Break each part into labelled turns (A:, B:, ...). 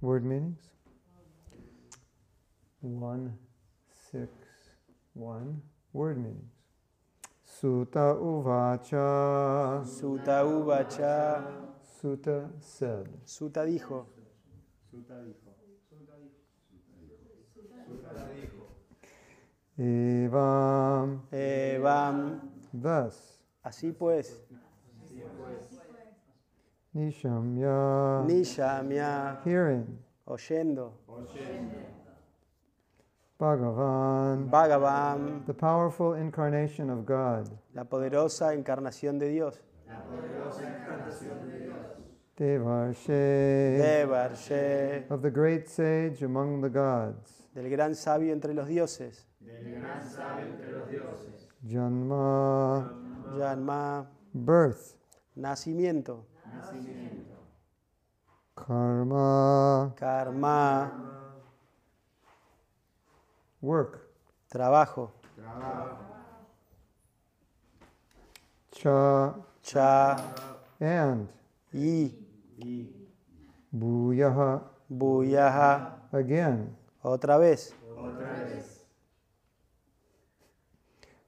A: Word meanings? One, six, one. Word meanings. Sutta uvacha.
B: Suta uvacha.
A: Sutta said.
B: Suta dijo.
A: Evam.
B: Evam.
A: Thus.
B: Así pues,
A: Nishamya.
B: Nishamya,
A: Hearing.
B: oyendo,
A: Bhagavan.
B: Bhagavan,
A: The powerful incarnation of God.
B: la poderosa encarnación de Dios,
A: Devarshe.
B: Devarshe,
A: Of the great sage among the gods.
B: del gran sabio entre los dioses,
A: Janma.
B: Yanma,
A: Birth.
B: nacimiento,
A: Karma.
B: karma,
A: Work.
B: trabajo,
A: Cha.
B: cha,
A: And.
B: y,
A: Bhuyaha.
B: buyaha,
A: Again.
B: otra vez,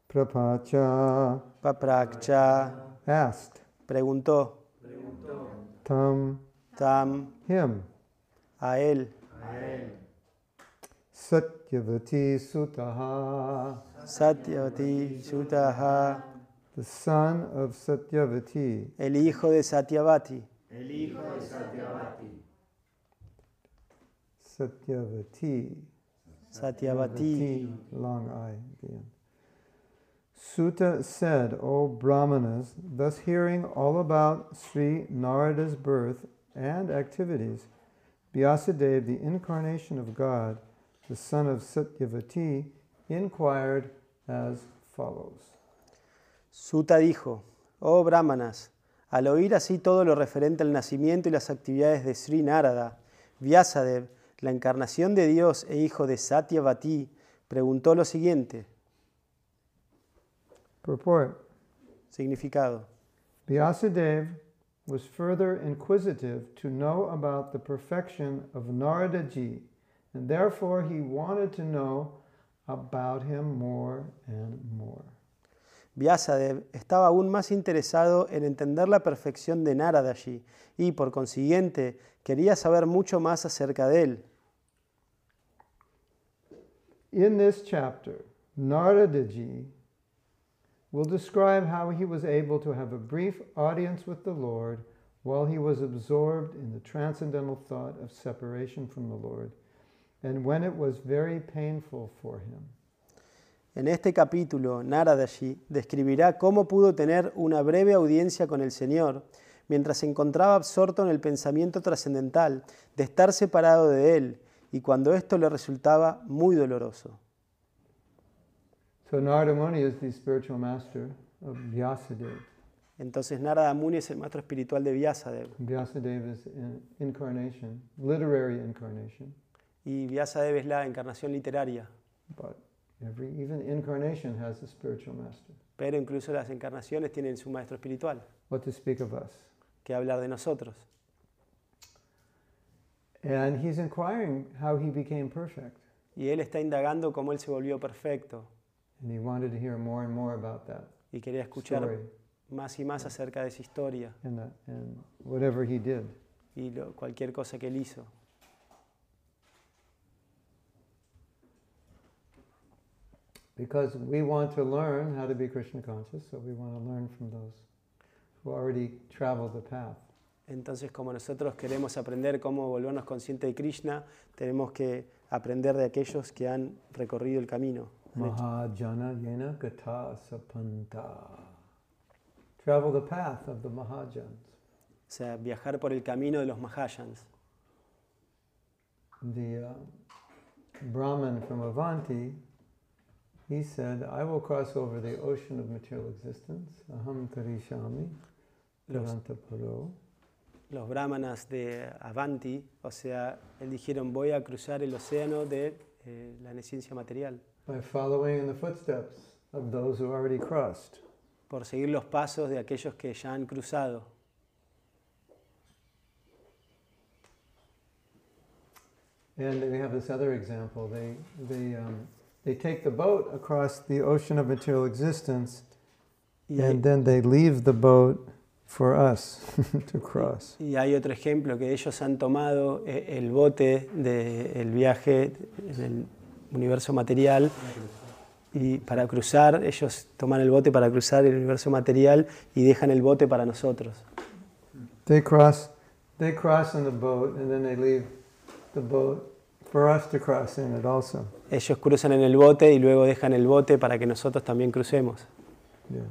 A: Prapacha.
B: papraksha,
A: Asked.
B: preguntó,
A: Tam.
B: tam,
A: Him.
B: a él,
A: Satyavati Sutaha.
B: Satyavati Sutaha,
A: The son of Satyavati.
B: el hijo de Satyavati, El hijo de
A: Satyavati.
B: Satyavati, satyavati
A: Long I at the end. Sutta said, O Brahmanas, thus hearing all about Sri Narada's birth and activities, Vyasadeva, the incarnation of God, the son of Satyavati, inquired as follows.
B: Suta dijo, oh brahmanas, al oír así todo lo referente al nacimiento y las actividades de Sri Narada, Vyasadev, la encarnación de Dios e hijo de Satyavati, preguntó lo siguiente,
A: Purport
B: significado.
A: Vyasadeva was further inquisitive to know about the perfection of Naradaji, and therefore he wanted to know about him more and more.
B: Vyasadev estaba aún más interesado en entender la perfección de Naradaji y, por consiguiente, quería saber mucho más acerca de él.
A: In this chapter, Naradaji will describe how he was able to have a brief audience with the Lord while he was absorbed in the transcendental thought of separation from the Lord, and when it was very painful for him.
B: En este capítulo, Naradaji describirá cómo pudo tener una breve audiencia con el Señor mientras se encontraba absorto en el pensamiento trascendental de estar separado de Él y cuando esto le resultaba muy doloroso.
A: So Narada Muni is the spiritual master of Vyasadeva.
B: Entonces Narada Muni es el maestro espiritual de Vyasadeva
A: Vyasadeva is in incarnation, literary incarnation,
B: y Vyasadeva es la encarnación literaria,
A: but every even incarnation has a spiritual master.
B: pero incluso las encarnaciones tienen su maestro espiritual,
A: What to speak of us?
B: que hablar de nosotros.
A: And he's inquiring how he became perfect.
B: Y él está indagando cómo él se volvió perfecto
A: And he wanted to hear more and more about that
B: y quería escuchar
A: story
B: más y más acerca de esa historia
A: and, that, and whatever he did.
B: y lo- cualquier cosa que él hizo.
A: Because we want to learn how to be Krishna conscious, so we want to learn from those who already traveled the path.
B: Entonces, como nosotros queremos aprender cómo volvernos conscientes de Krishna, tenemos que aprender de aquellos que han recorrido el camino.
A: Mahajana yena gata sapanta. Travel the path of the Mahajans.
B: O sea, viajar por el camino de los Mahayans.
A: The uh, Brahman from Avanti, he said, I will cross over the ocean of material existence, aham tarishami, Durantaparo.
B: los brahmanas de Avanti, o sea, él dijeron, voy a cruzar el océano de eh, la neciencia material,
A: by following in the footsteps of those who already crossed.
B: por seguir los pasos de aquellos que ya han cruzado.
A: And we have this other example. They, they, um, they take the boat across the ocean of material existence
B: Y hay,
A: and then they leave the boat for us to cross.
B: y hay otro ejemplo que ellos han tomado el bote del viaje en el universo material y para cruzar, ellos toman el bote para cruzar el universo material y dejan el bote para nosotros.
A: They cross, they cross in the boat and then they leave the boat for us to cross in it also.
B: Ellos cruzan en el bote y luego dejan el bote para que nosotros también crucemos.
A: Yeah.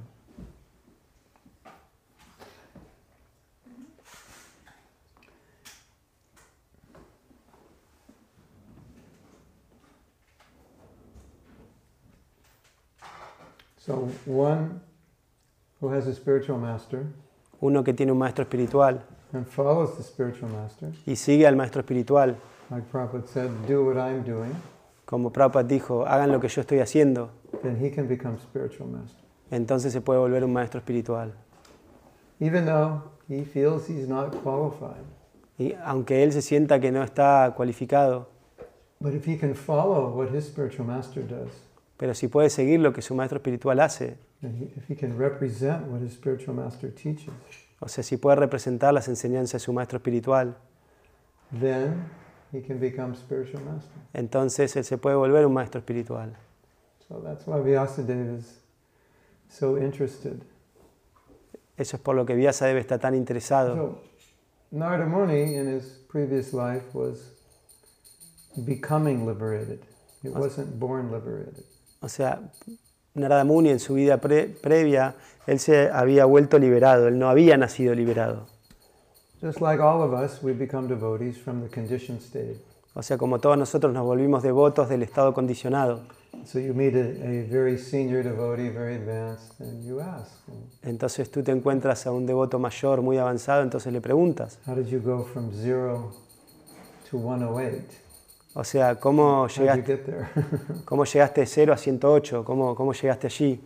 A: So one who has a spiritual master
B: Uno que tiene un maestro espiritual
A: and follows the spiritual master,
B: y sigue al maestro espiritual,
A: like Prabhupada said, do what I'm doing,
B: como Prabhupada dijo, hagan lo que yo estoy haciendo,
A: then he can become spiritual master.
B: entonces se puede volver un maestro espiritual.
A: Even though he feels he's not qualified.
B: Y aunque él se sienta que no está cualificado,
A: But if he can follow what his spiritual master does,
B: pero si puede seguir lo que su maestro espiritual hace, o sea, si puede representar las enseñanzas de su maestro espiritual,
A: then he can become spiritual master.
B: entonces él se puede volver un maestro espiritual.
A: So that's why Vyasadeva is so interested.
B: Eso es por lo que Vyasadeva está tan interesado.
A: So Narada Muni in his previous life was becoming liberated. He wasn't born liberated.
B: O sea, Narada Muni en su vida pre- previa, él se había vuelto liberado, él no había nacido liberado.
A: Just like all of us, we become devotees from the conditioned state.
B: O sea, como todos nosotros nos volvimos devotos del estado condicionado. Entonces tú te encuentras a un devoto mayor, muy avanzado, entonces le preguntas.
A: how did you go from zero to 108?
B: O sea, ¿cómo llegaste, cómo llegaste de 0 a 108? ¿Cómo, ¿Cómo llegaste allí?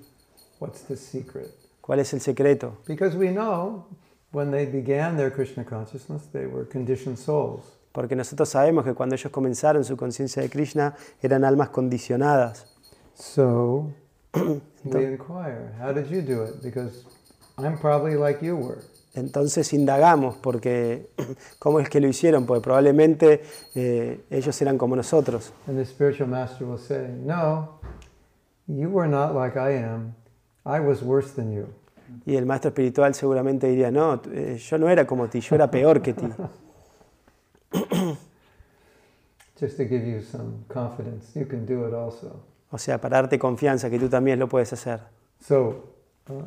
A: What's the secret?
B: ¿Cuál es el secreto?
A: Because we know when they began their Krishna consciousness, they were conditioned souls.
B: Porque nosotros sabemos que cuando ellos comenzaron su conciencia de Krishna eran almas condicionadas.
A: So we inquire, how did you do it? Because I'm probably like you were.
B: Entonces indagamos porque cómo es que lo hicieron, porque probablemente eh, ellos eran como nosotros.
A: And the spiritual master will say, No, you were not like I am. I was worse than you.
B: Y el maestro espiritual seguramente diría, no, eh, yo no era como ti, yo era peor que ti.
A: Just to give you some confidence, you can do it also.
B: O sea, para darte confianza que tú también lo puedes hacer.
A: So uh,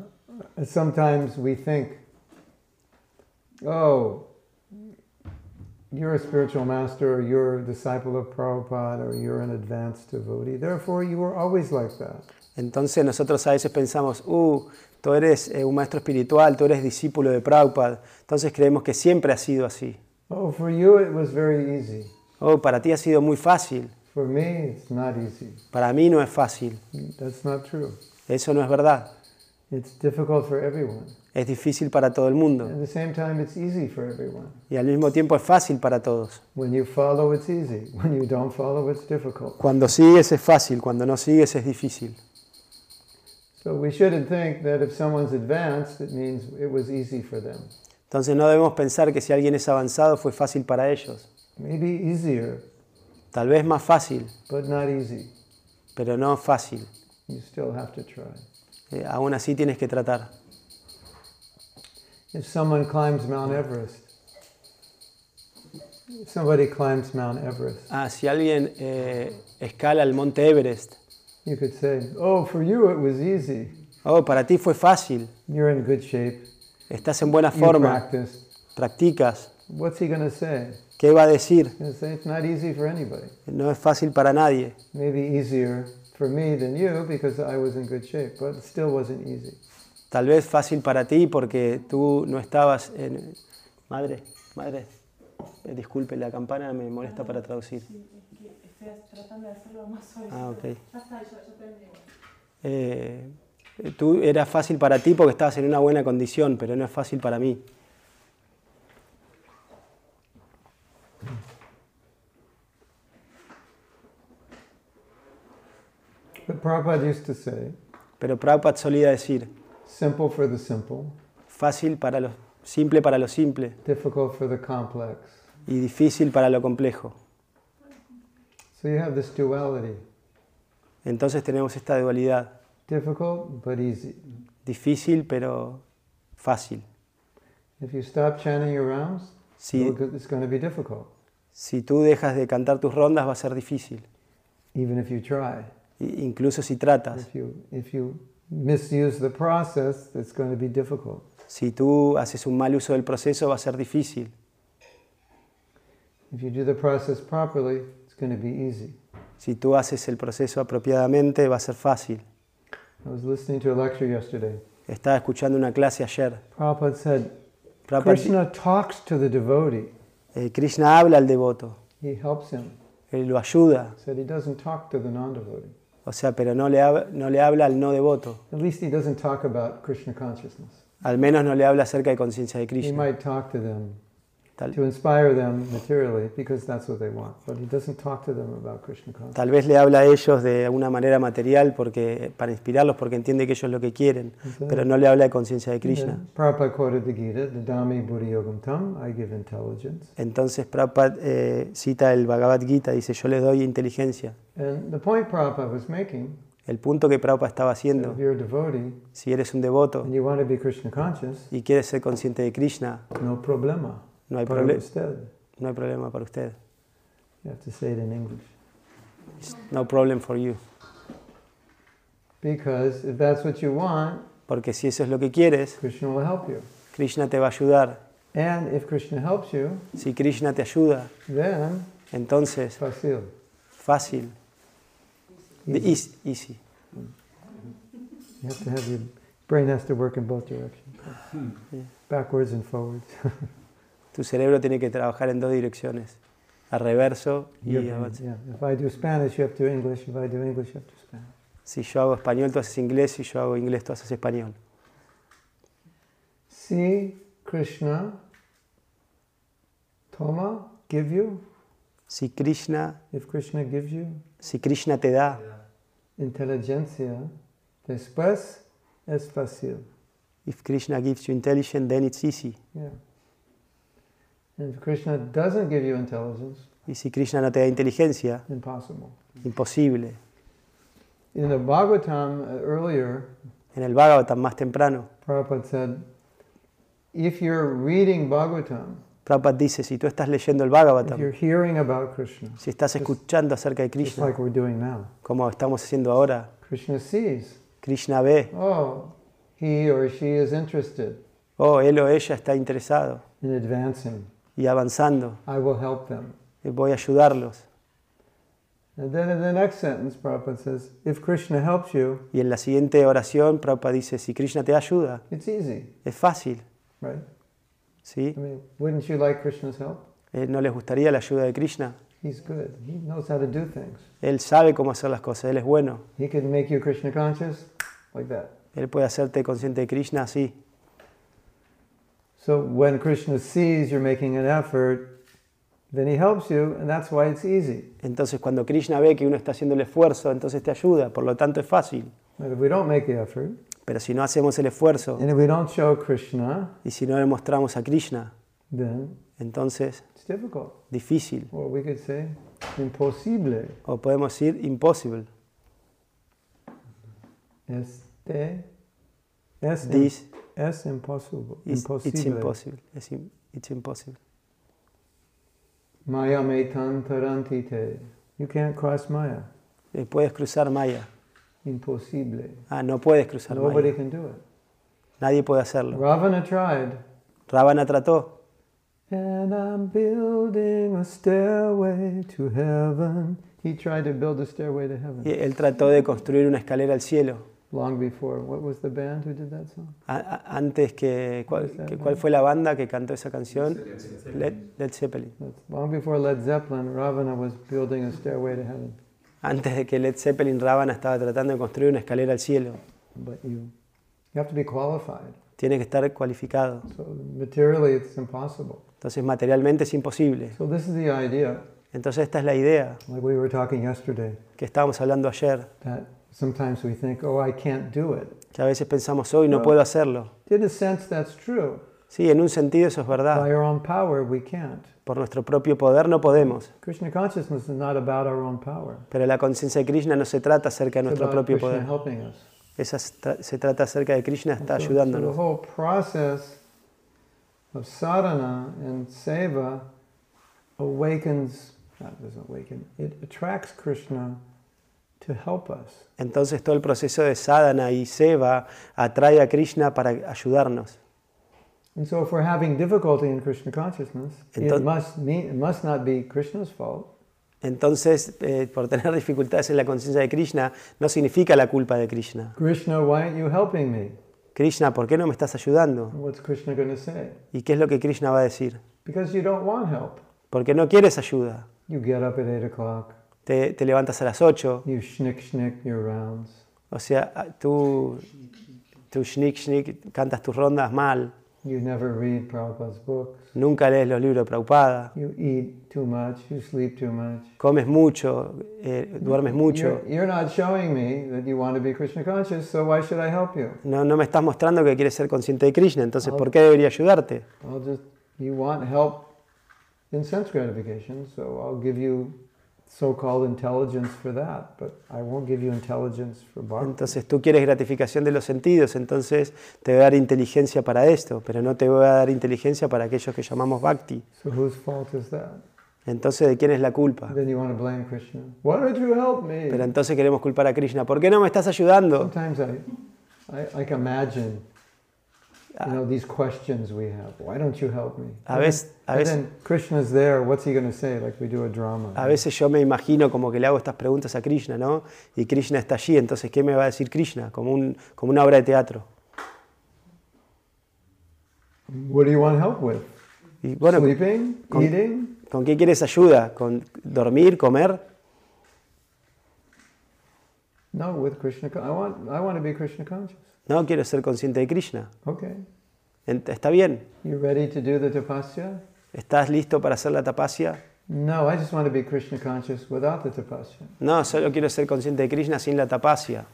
A: sometimes we think, oh, you're a spiritual master, or you're a disciple of Prabhupada, or you're an advanced devotee. Therefore, you were always like that.
B: Entonces nosotros a veces pensamos, uh, tú eres eh, un maestro espiritual, tú eres discípulo de Prabhupada. Entonces creemos que siempre ha sido así.
A: Oh, for you it was very easy.
B: Oh, para ti ha sido muy fácil.
A: For me, it's not easy.
B: Para mí no es fácil.
A: That's not true.
B: Eso no es verdad.
A: It's difficult for everyone.
B: Es difícil para todo el mundo.
A: At the same time, it's easy for everyone.
B: Y al mismo tiempo es fácil para todos.
A: When you follow, it's easy. When you don't follow, it's difficult.
B: Cuando sigues es fácil, cuando no sigues es difícil.
A: So we shouldn't think that if someone's advanced, it means it was easy for them.
B: Entonces no debemos pensar que si alguien es avanzado fue fácil para ellos.
A: Maybe easier,
B: Tal vez más fácil,
A: but not easy.
B: pero no fácil.
A: You still have to try.
B: Eh, aún así tienes que tratar.
A: If someone climbs Mount Everest, if somebody climbs Mount Everest,
B: Ah, si alguien eh, escala el monte Everest,
A: you could say, Oh, for you it was easy.
B: oh, para ti fue fácil,
A: You're in good shape.
B: estás en buena
A: You
B: forma,
A: practiced.
B: practicas.
A: What's he going to say?
B: ¿Qué va a decir?
A: He's going to say it's not easy for anybody.
B: No es fácil para nadie.
A: Maybe easier for me than you because I was in good shape, but it still wasn't easy.
B: Tal vez fácil para ti porque tú no estabas en... Madre, madre, eh, disculpe, la campana me molesta para traducir.
C: Estoy tratando de hacerlo más suave.
B: Ah, ok.
C: Ya está, eh,
B: eh, tú era fácil para ti porque estabas en una buena condición, pero no es fácil para mí. Pero Prabhupada solía decir
A: simple for the simple,
B: fácil para lo simple para lo simple
A: difficult for the complex.
B: y difícil para lo complejo.
A: So you have this duality,
B: Entonces tenemos esta dualidad,
A: difficult but easy.
B: difícil pero fácil.
A: If you stop chanting your rounds,
B: Si,
A: it's going to be difficult,
B: si tú dejas de cantar tus rondas va a ser difícil,
A: even if you try.
B: Incluso si tratas.
A: If you if you misuse the process, it's going to be difficult.
B: Si tú haces un mal uso del proceso va a ser difícil.
A: If you do the process properly, it's going to be easy.
B: Si tú haces el proceso apropiadamente va a ser fácil.
A: I was listening to a lecture yesterday.
B: Estaba escuchando una clase ayer.
A: Prabhupada said,
B: Prabhupada-
A: Krishna talks to the devotee.
B: eh, Krishna habla al devoto,
A: He helps him.
B: él lo ayuda,
A: Said he doesn't talk to the non-devotee.
B: O sea, pero no le, no le habla al no devoto.
A: At least he doesn't talk about Krishna consciousness.
B: Al menos no le habla acerca de conciencia de
A: He
B: Krishna.
A: might talk to them
B: Tal,
A: to inspire them materially because that's what they want, but he doesn't talk to them about Krishna consciousness.
B: tal vez le habla a ellos de una manera material porque, para inspirarlos porque entiende que ellos lo que quieren, pero no le habla de conciencia de Krishna.
A: then Prabhupada quoted the Gita, Dadami Buddhi Yogam Tam, I give intelligence.
B: Entonces Prabhupada eh, cita el Bhagavad Gita, dice, yo les doy inteligencia.
A: And the point Prabhupada was making,
B: El punto que Prabhupada estaba haciendo,
A: devotee
B: si eres un devoto y quieres ser consciente de Krishna,
A: no problema.
B: No hay,
A: But
B: proble-
A: instead,
B: no hay problema para usted.
A: you have to say it in English.
B: It's no problem for you.
A: Because if that's what you want,
B: Porque si eso es lo que quieres,
A: Krishna will help you.
B: Krishna te va a ayudar.
A: And if Krishna helps you,
B: Si Krishna te ayuda,
A: then
B: entonces fácil, de-
A: Easy.
B: easy. easy.
A: You have to have your brain has to work in both directions,
B: Yeah.
A: backwards and forwards.
B: Tu cerebro tiene que trabajar en dos direcciones, a reverso y avance. Si yo hago español, tú haces inglés. Si yo hago inglés, tú haces español.
A: See Krishna, Toma, give you.
B: Si Krishna,
A: If Krishna gives you
B: si Krishna te da
A: inteligencia, después es fácil.
B: If Krishna gives you intelligence, then it's easy.
A: Yeah. If Krishna doesn't give you intelligence,
B: Y si Krishna no te da inteligencia,
A: impossible.
B: imposible.
A: In the Bhagavatam uh, earlier,
B: En el Bhagavatam más temprano,
A: Prabhupada said, if you're reading Bhagavatam,
B: Prabhupada dice, si tú estás leyendo el
A: if you're
B: Bhagavatam,
A: hearing about Krishna,
B: si estás escuchando acerca de
A: just
B: Krishna,
A: like we're doing now,
B: como estamos haciendo ahora,
A: Krishna sees,
B: Krishna ve,
A: oh, he or she is interested
B: oh, él o ella está interesado
A: in advancing.
B: Y avanzando,
A: I will help them.
B: y voy a ayudarlos.
A: And then in the next sentence, Prabhupada says, if Krishna helps you,
B: Y en la siguiente oración, Prabhupada dice, si Krishna te ayuda,
A: it's easy,
B: es fácil,
A: right?
B: ¿sí?
A: I mean, wouldn't you like Krishna's help?
B: Eh, ¿No les gustaría la ayuda de Krishna?
A: He's good. He knows how to do things.
B: Él sabe cómo hacer las cosas, Él es bueno.
A: He can make you Krishna conscious like that.
B: Él puede hacerte consciente de Krishna así.
A: So when Krishna sees you're making an effort, then he helps you, and that's why it's easy.
B: Entonces cuando Krishna ve que uno está haciendo el esfuerzo, entonces te ayuda, por lo tanto es fácil.
A: But if we don't make the effort,
B: Pero si no hacemos el esfuerzo
A: and if we don't show Krishna,
B: y si no le mostramos a Krishna,
A: then
B: entonces
A: it's difficult.
B: difícil.
A: Or we could say imposible.
B: O podemos decir impossible.
A: Este es, es impossible.
B: it's
A: Imposible.
B: impossible. It's, im- it's impossible.
A: Maya me tan tarantite. You can't cross Maya.
B: Eh, Puedes cruzar Maya.
A: Imposible.
B: Ah, no puedes cruzar
A: Nobody
B: Maya.
A: can do it.
B: Nadie puede hacerlo.
A: Ravana tried.
B: Ravana trató.
A: And I'm building a stairway to heaven. He tried to build a stairway to heaven
B: Y él trató de construir una escalera al cielo.
A: Long before. What was the band who did that song?
B: A- antes que ¿cuál, que- ¿Cuál fue la banda que cantó esa canción? Led, Led Zeppelin.
A: That's long before Led Zeppelin, Ravana was building a stairway to heaven.
B: Antes de que Led Zeppelin, Ravana estaba tratando de construir una escalera al cielo.
A: But you, you have to be qualified.
B: Tiene que estar cualificado.
A: So materially, it's impossible.
B: Entonces materialmente es imposible.
A: So this is the idea,
B: Entonces esta es la idea
A: like we were talking yesterday,
B: que estábamos hablando ayer,
A: that Sometimes we think, oh, I can't do it.
B: Que a veces pensamos, hoy no
A: No.
B: puedo hacerlo.
A: In a sense, that's true.
B: Sí, en un sentido eso es verdad.
A: By our own power, we can't.
B: Por nuestro propio poder no podemos.
A: Krishna consciousness is not about our own power.
B: Pero la conciencia de Krishna no se trata acerca de nuestro
A: about
B: propio
A: Krishna
B: poder.
A: helping us.
B: Esa se tra- se trata acerca de Krishna está
A: So- so
B: ayudándonos.
A: the whole process of sadhana and seva awakens, not doesn't awaken, it attracts Krishna to help us.
B: Entonces todo el proceso de sadhana y seva atrae a Krishna para ayudarnos.
A: And so if we're having difficulty in Krishna consciousness, it
B: Enton-
A: must, mean, it must not be Krishna's fault.
B: Entonces, eh, por tener dificultades en la conciencia de Krishna, no significa la culpa de Krishna.
A: Krishna, why aren't you helping me?
B: Krishna, ¿por qué no me estás ayudando?
A: What's Krishna going to say?
B: ¿Y qué es lo que Krishna va a decir?
A: Because you don't want help.
B: Porque no quieres ayuda.
A: You get up at 8 o'clock,
B: Te, te levantas a las 8,
A: you schnick schnick your rounds.
B: o sea, ah, tú, tú schnick schnick, cantas tus rondas mal,
A: You never read Prabhupada's books.
B: nunca lees los libros de Prabhupada,
A: You eat too much, you sleep too much.
B: comes mucho, eh, duermes mucho.
A: You're, you're not showing me that you want to be Krishna conscious, so why should I help you?
B: No, no me estás mostrando que quieres ser consciente de Krishna, entonces ¿por qué debería ayudarte?
A: I'll just, you want help in sense gratification, so I'll give you so called intelligence for that, but I won't give you intelligence for bhakti.
B: Entonces tú quieres gratificación de los sentidos, entonces te voy a dar inteligencia para esto, pero no te voy a dar inteligencia para aquellos que llamamos bhakti.
A: So whose fault is that?
B: Entonces, ¿de quién es la culpa?
A: Then you want to blame Krishna. Why don't you help me?
B: Pero entonces queremos culpar a Krishna. ¿Por qué no me estás ayudando?
A: Sometimes I, I like imagine, you know, these questions we have. Why don't you help me?
B: A veces- a veces-
A: Krishna's there. What's he going to say? Like we do a drama.
B: A veces yo me imagino como que le hago estas preguntas a Krishna, ¿no? Y Krishna está allí, entonces ¿qué me va a decir Krishna? Como, un, como una obra de teatro.
A: What do you want help with?
B: Y bueno,
A: Sleeping,
B: con-
A: eating.
B: ¿con qué quieres ayuda? ¿Con dormir, comer?
A: No, with Krishna. I want. I want to be Krishna conscious.
B: No, quiero ser consciente de Krishna.
A: Okay.
B: ¿Está bien?
A: You ready to do the tapasya?
B: ¿Estás listo para hacer la tapasya?
A: No, I just want to be Krishna conscious without the tapasya.
B: No, solo quiero ser consciente de Krishna sin la tapasya.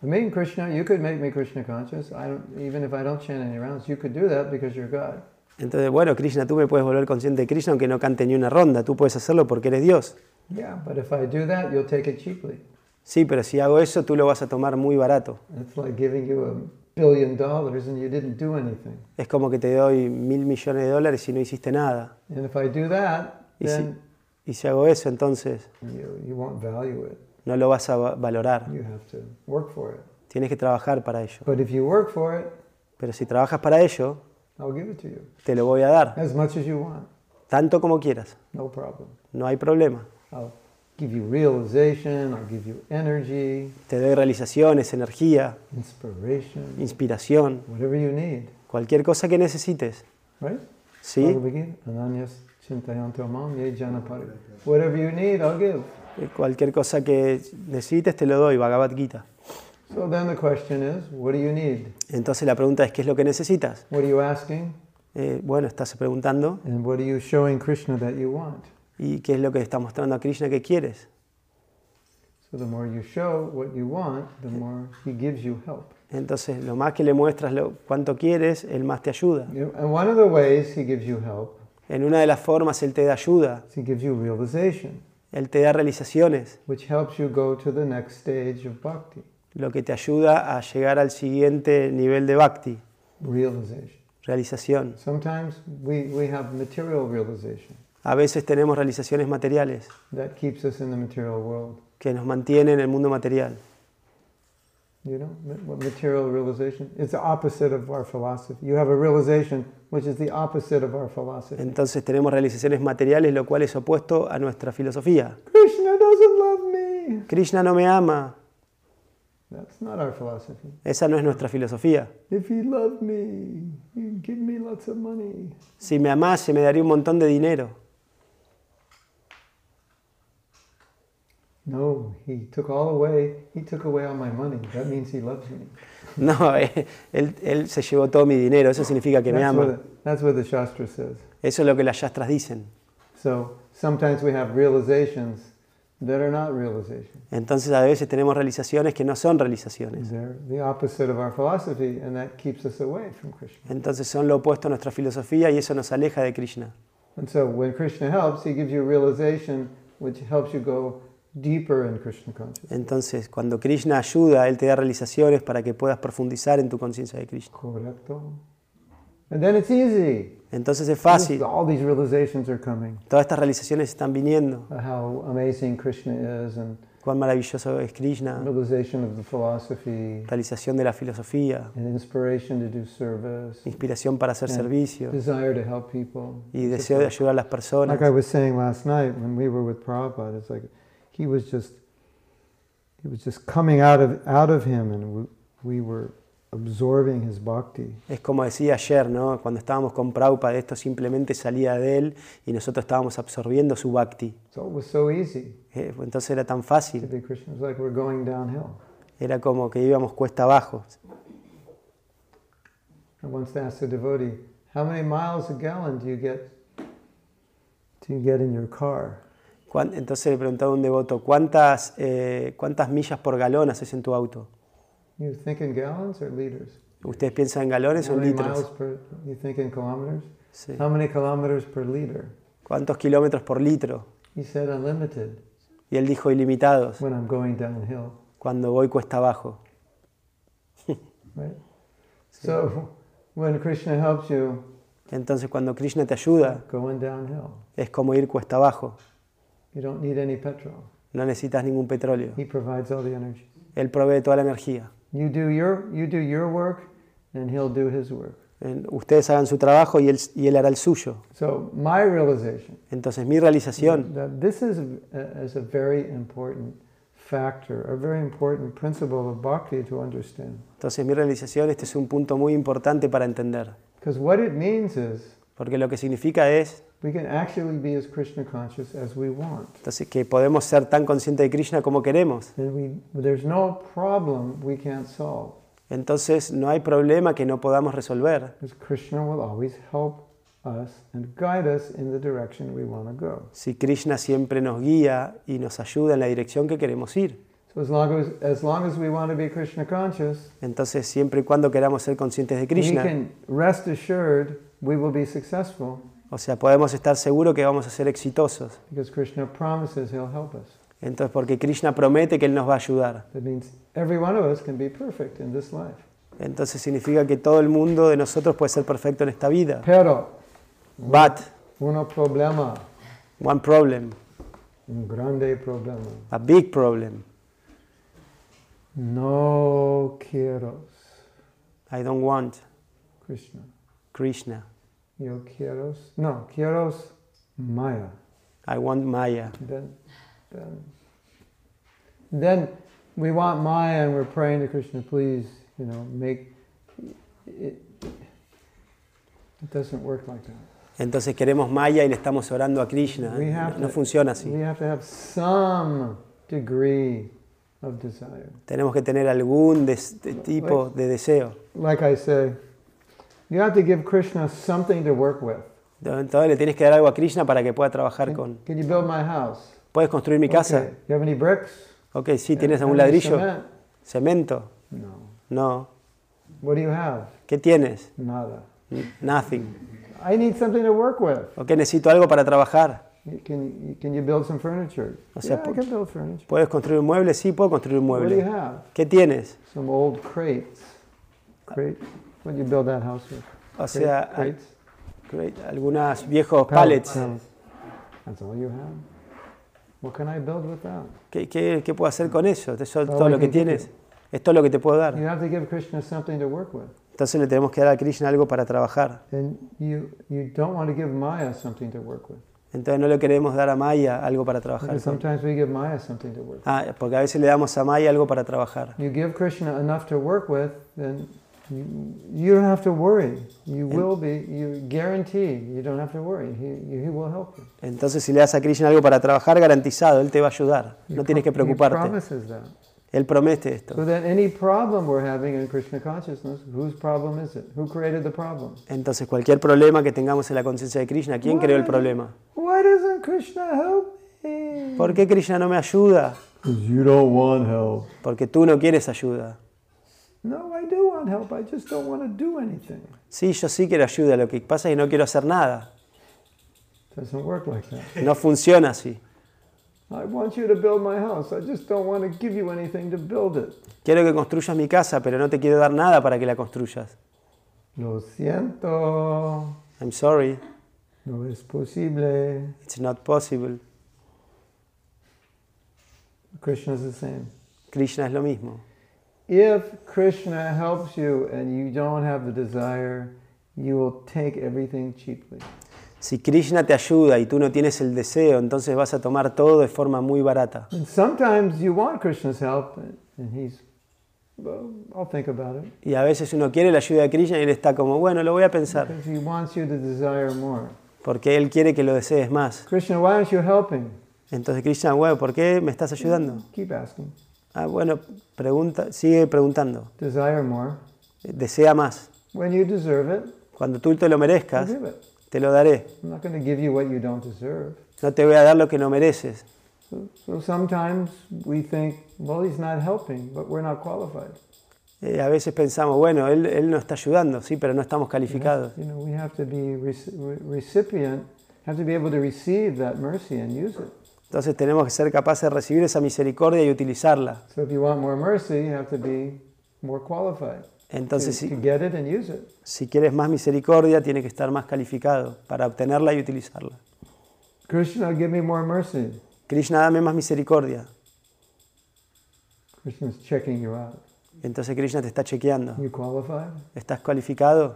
A: Mean, Krishna, you could make me Krishna conscious. I don't, even if I don't chant any rounds, you could do that because you're God.
B: Entonces, bueno, Krishna, tú me puedes volver consciente de Krishna aunque no cante ni una ronda. Tú puedes hacerlo porque eres Dios.
A: Yeah, but if I do that, you'll take it cheaply.
B: Sí, pero si hago eso, tú lo vas a tomar muy barato.
A: It's like giving you a billion dollars and you didn't do anything.
B: Es como que te doy mil millones de dólares y no hiciste nada.
A: And if I do that,
B: Y si, y si hago eso, entonces
A: you, you won't value it.
B: no lo vas a va- valorar.
A: You have to work for it.
B: Tienes que trabajar para ello.
A: But if you work for it,
B: Pero si trabajas para ello,
A: I'll give it to you.
B: te lo voy a dar.
A: As much as you want.
B: Tanto como quieras.
A: No problem.
B: No hay problema.
A: Give you realization, I'll give you energy,
B: Te doy realizaciones, energía,
A: inspiration,
B: inspiración,
A: whatever you need.
B: cualquier cosa que necesites.
A: Right?
B: ¿Sí?
A: Whatever you need, I'll give.
B: Eh, Cualquier cosa que necesites te lo doy, Bhagavad Gita.
A: So then the question is, what do you need?
B: Entonces la pregunta es, ¿qué es lo que necesitas?
A: What are you asking?
B: Eh, bueno, estás preguntando,
A: And what are you showing Krishna that you want?
B: ¿Y qué es lo que está mostrando a Krishna que quieres?
A: So the more you show what you want, the more he gives you help.
B: Entonces, lo más que le muestras lo, cuánto quieres, él más te ayuda.
A: You know, And one of the ways he gives you help
B: En una de las formas, él te da ayuda,
A: is he gives you realization,
B: él te da realizaciones,
A: which helps you go to the next stage of bhakti.
B: lo que te ayuda a llegar al siguiente nivel de bhakti,
A: Realization.
B: realización.
A: Sometimes we, we have material realization
B: A veces tenemos realizaciones materiales
A: that keeps us in the material world.
B: que nos mantienen en el mundo material.
A: You know what material realization? It's the opposite of our philosophy. You have a realization which is the opposite of our philosophy.
B: Entonces tenemos realizaciones materiales, lo cual es opuesto a nuestra filosofía.
A: Krishna doesn't love me.
B: Krishna no me ama,
A: That's not our philosophy.
B: esa no es nuestra filosofía.
A: If he loved me, he'd give me lots of money.
B: Si me amase, me daría un montón de dinero.
A: No, he took all away. He took away all my money. That means he loves me.
B: No, eh, él, él se llevó todo mi dinero, eso significa que me
A: That's what,
B: ama.
A: it- that's what the Shastra says.
B: Eso es lo que las yastras dicen.
A: So sometimes we have realizations that are not realization.
B: Entonces a veces tenemos realizaciones que no son realizaciones.
A: They're the opposite of our philosophy, and that keeps us away from Krishna.
B: Entonces son lo opuesto a nuestra filosofía y eso nos aleja de Krishna.
A: And so when Krishna helps, he gives you realization which helps you go deeper in Krishna consciousness.
B: Entonces cuando Krishna ayuda, Él te da realizaciones para que puedas profundizar en tu conciencia de Krishna.
A: Correcto. And then it's easy.
B: Entonces es fácil.
A: All these realizations are coming.
B: Todas estas realizaciones están viniendo.
A: How amazing Krishna is and
B: Cuán maravilloso es Krishna.
A: realization of the philosophy
B: Realización de la filosofía.
A: and inspiration to do service,
B: Inspiración para hacer
A: Yeah.
B: servicio.
A: desire to help people.
B: Y deseo de ayudar a las personas.
A: Like I was saying last night when we were with Prabhupada, it's like he was just he was just coming out of out of him, and we, we were absorbing his bhakti.
B: Es como decía ayer, ¿no? Cuando estábamos con Prabhupada, esto simplemente salía de él y nosotros estábamos absorbiendo su bhakti.
A: So it was so easy
B: Eh, Entonces era tan
A: to
B: fácil.
A: be Krishna. It was like we're going downhill.
B: Era como que íbamos cuesta abajo.
A: I once asked a devotee, "How many miles a gallon do you get? Do you get in your car?"
B: Entonces le preguntaba a un devoto, ¿cuántas, eh, ¿cuántas millas por galón haces en tu auto?
A: You think in gallons or liters?
B: ¿Ustedes piensan en galones o en
A: miles
B: litros?
A: per? You think in kilometers?
B: Sí.
A: How many kilometers per liter?
B: ¿Cuántos kilómetros por litro?
A: He said unlimited
B: Y él dijo ilimitados,
A: when I'm going downhill.
B: cuando voy cuesta abajo.
A: Right? So when Krishna helps you,
B: Entonces cuando Krishna te ayuda,
A: going downhill,
B: es como ir cuesta abajo.
A: You don't need any petrol.
B: No necesitas ningún petróleo.
A: He provides all the energy.
B: Él provee toda la energía.
A: You do your you do your work, and he'll do his work.
B: Ustedes hagan su trabajo y él, y él hará el suyo.
A: So my realization
B: Entonces mi realización
A: that this is a, is a very important factor, a very important principle of bhakti to understand.
B: Entonces mi realización, este es un punto muy importante para entender,
A: Because what it means is
B: porque lo que significa es
A: we can actually be as Krishna conscious as we want.
B: entonces, que podemos ser tan conscientes de Krishna como queremos.
A: And we, there's no problem we can't solve.
B: Entonces no hay problema que no podamos resolver,
A: Because Krishna will always help us and guide us in the direction we want to go.
B: si Krishna siempre nos guía y nos ayuda en la dirección que queremos ir.
A: So as long as, as long as we want to be Krishna conscious,
B: Entonces siempre y cuando queramos ser conscientes de
A: we
B: Krishna,
A: can rest assured we will be successful
B: o sea, podemos estar seguros que vamos a ser exitosos.
A: because Krishna promises he'll help us.
B: Entonces porque Krishna promete que Él nos va a ayudar.
A: That means every one of us can be perfect in this life.
B: Entonces significa que todo el mundo de nosotros puede ser perfecto en esta vida.
A: Pero,
B: But,
A: uno problema,
B: one problem,
A: un grande problema.
B: a big problem,
A: No quiero
B: I don't want
A: Krishna.
B: Krishna.
A: Yo quiero, no, quiero Maya.
B: I want Maya.
A: Then, then, then we want Maya and we're praying to Krishna, please, you know, make it. It doesn't work like that.
B: Entonces queremos Maya y le estamos orando a Krishna.
A: We have
B: No, no funciona así.
A: We have to have some degree of desire.
B: Tenemos que tener algún des- de tipo de deseo.
A: Like I say, you have to give Krishna something to work with.
B: Entonces le tienes que dar algo a Krishna para que pueda trabajar con.
A: Can you build my house?
B: ¿Puedes construir mi casa?
A: Okay. You have any bricks?
B: Ok, sí, ¿tienes algún ladrillo?
A: cement?
B: ¿Cemento?
A: No.
B: No.
A: What do you have?
B: ¿Qué tienes?
A: Nada.
B: Nothing.
A: I need something to work with.
B: Ok, necesito algo para trabajar.
A: Can, can you build some furniture?
B: O sea,
A: yeah, I
B: pu-
A: can build furniture.
B: ¿Puedes construir un mueble? Sí, puedo construir un
A: What do you
B: mueble.
A: have?
B: ¿Qué tienes?
A: Some old crates. Crate. What you build that house with?
B: O sea, great, algunos viejos pallets.
A: Pallets. That's all you have. What can I build with that?
B: ¿Qué, qué, qué puedo hacer con eso? Eso es todo lo que tienes. Es todo lo que te puedo dar.
A: You have to give Krishna something to work with.
B: Entonces le tenemos que dar a Krishna algo para trabajar.
A: And you, you don't want to give Maya something to work with.
B: Entonces no le queremos dar a Maya algo para trabajar.
A: Sometimes we give Maya something to work with.
B: Ah, porque a veces le damos a Maya algo para trabajar.
A: You give Krishna enough to work with, then you, you don't have to worry. You will be, you guarantee, you don't have to worry. He, he will help you.
B: Entonces si le das a Krishna algo para trabajar, garantizado, Él te va a ayudar. No tienes que
A: He
B: preocuparte.
A: promises that.
B: Él promete esto.
A: So that any problem we're having in Krishna consciousness, whose problem is it? Who created the problem?
B: Entonces cualquier problema que tengamos en la conciencia de Krishna, ¿quién creó el problema?
A: Why doesn't Krishna help me?
B: ¿Por qué Krishna no me ayuda?
A: Because you don't want help.
B: Porque tú no quieres ayuda. Sí, yo sí quiero ayuda, lo que pasa es que no quiero hacer nada.
A: doesn't work like that.
B: No funciona así.
A: I want you to build my house. I just don't want to give you anything to build it.
B: Quiero que construyas mi casa, pero no te quiero dar nada para que la construyas.
A: Lo siento.
B: I'm sorry,
A: No es posible.
B: it's not possible.
A: Krishna is the same.
B: Krishna es lo mismo.
A: If Krishna helps you and you don't have the desire, you will take everything cheaply.
B: Si Krishna te ayuda y tú no tienes el deseo, entonces vas a tomar todo de forma muy barata.
A: And sometimes you want Krishna's help, and he's, well, I'll think about it.
B: Y a veces uno quiere la ayuda de Krishna y él está como, bueno, lo voy a pensar,
A: Because he wants you to desire more.
B: porque él quiere que lo desees más.
A: Krishna, why aren't you helping?
B: Entonces Krishna, bueno, ¿por qué me estás ayudando?
A: Keep asking.
B: Ah, bueno, pregunta, sigue preguntando.
A: Desire more.
B: Desea más.
A: When you deserve it,
B: Cuando tú te lo
A: I'll
B: merezcas,
A: give it.
B: te lo daré.
A: I'm not going to give you what you don't deserve.
B: No te voy a dar lo que no mereces.
A: So, so sometimes we think, well, he's not helping, but we're not qualified.
B: Eh, a veces pensamos, bueno, él, él nos está ayudando, sí, pero no estamos calificados.
A: You know, we have to be rec- re- recipient, have to be able to receive that mercy and use it.
B: Entonces tenemos que ser capaces de recibir esa misericordia y utilizarla. Entonces,
A: to
B: si, si quieres más misericordia, tienes que estar más calificado para obtenerla y utilizarla.
A: Krishna, give me more mercy.
B: Krishna, dame más misericordia.
A: Krishna's checking you out.
B: Entonces Krishna te está chequeando.
A: You qualified?
B: ¿Estás cualificado?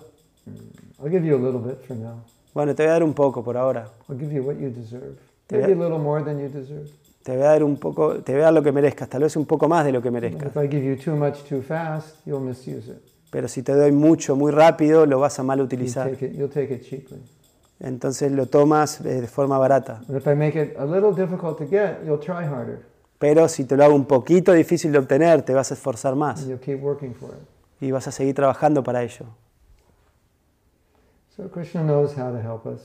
A: I'll give you a little bit for now.
B: Bueno, te voy a dar un poco por ahora.
A: I'll give you what you deserve.
B: Te
A: a
B: voy
A: little more than you deserve.
B: Te voy a dar un poco, te voy a dar lo que merezcas, tal vez un poco más de lo que merezcas.
A: if I give you too much too fast, you'll misuse it.
B: Pero si te doy mucho, muy rápido, lo vas a mal utilizar.
A: take it, you'll take it cheaply.
B: Entonces lo tomas eh, de forma barata.
A: But if I make it a little difficult to get, you'll try harder
B: Pero si te lo hago un poquito difícil de obtener, te vas a esforzar más
A: and you'll keep working for it.
B: y vas a seguir trabajando para ello.
A: So Krishna knows how to help us.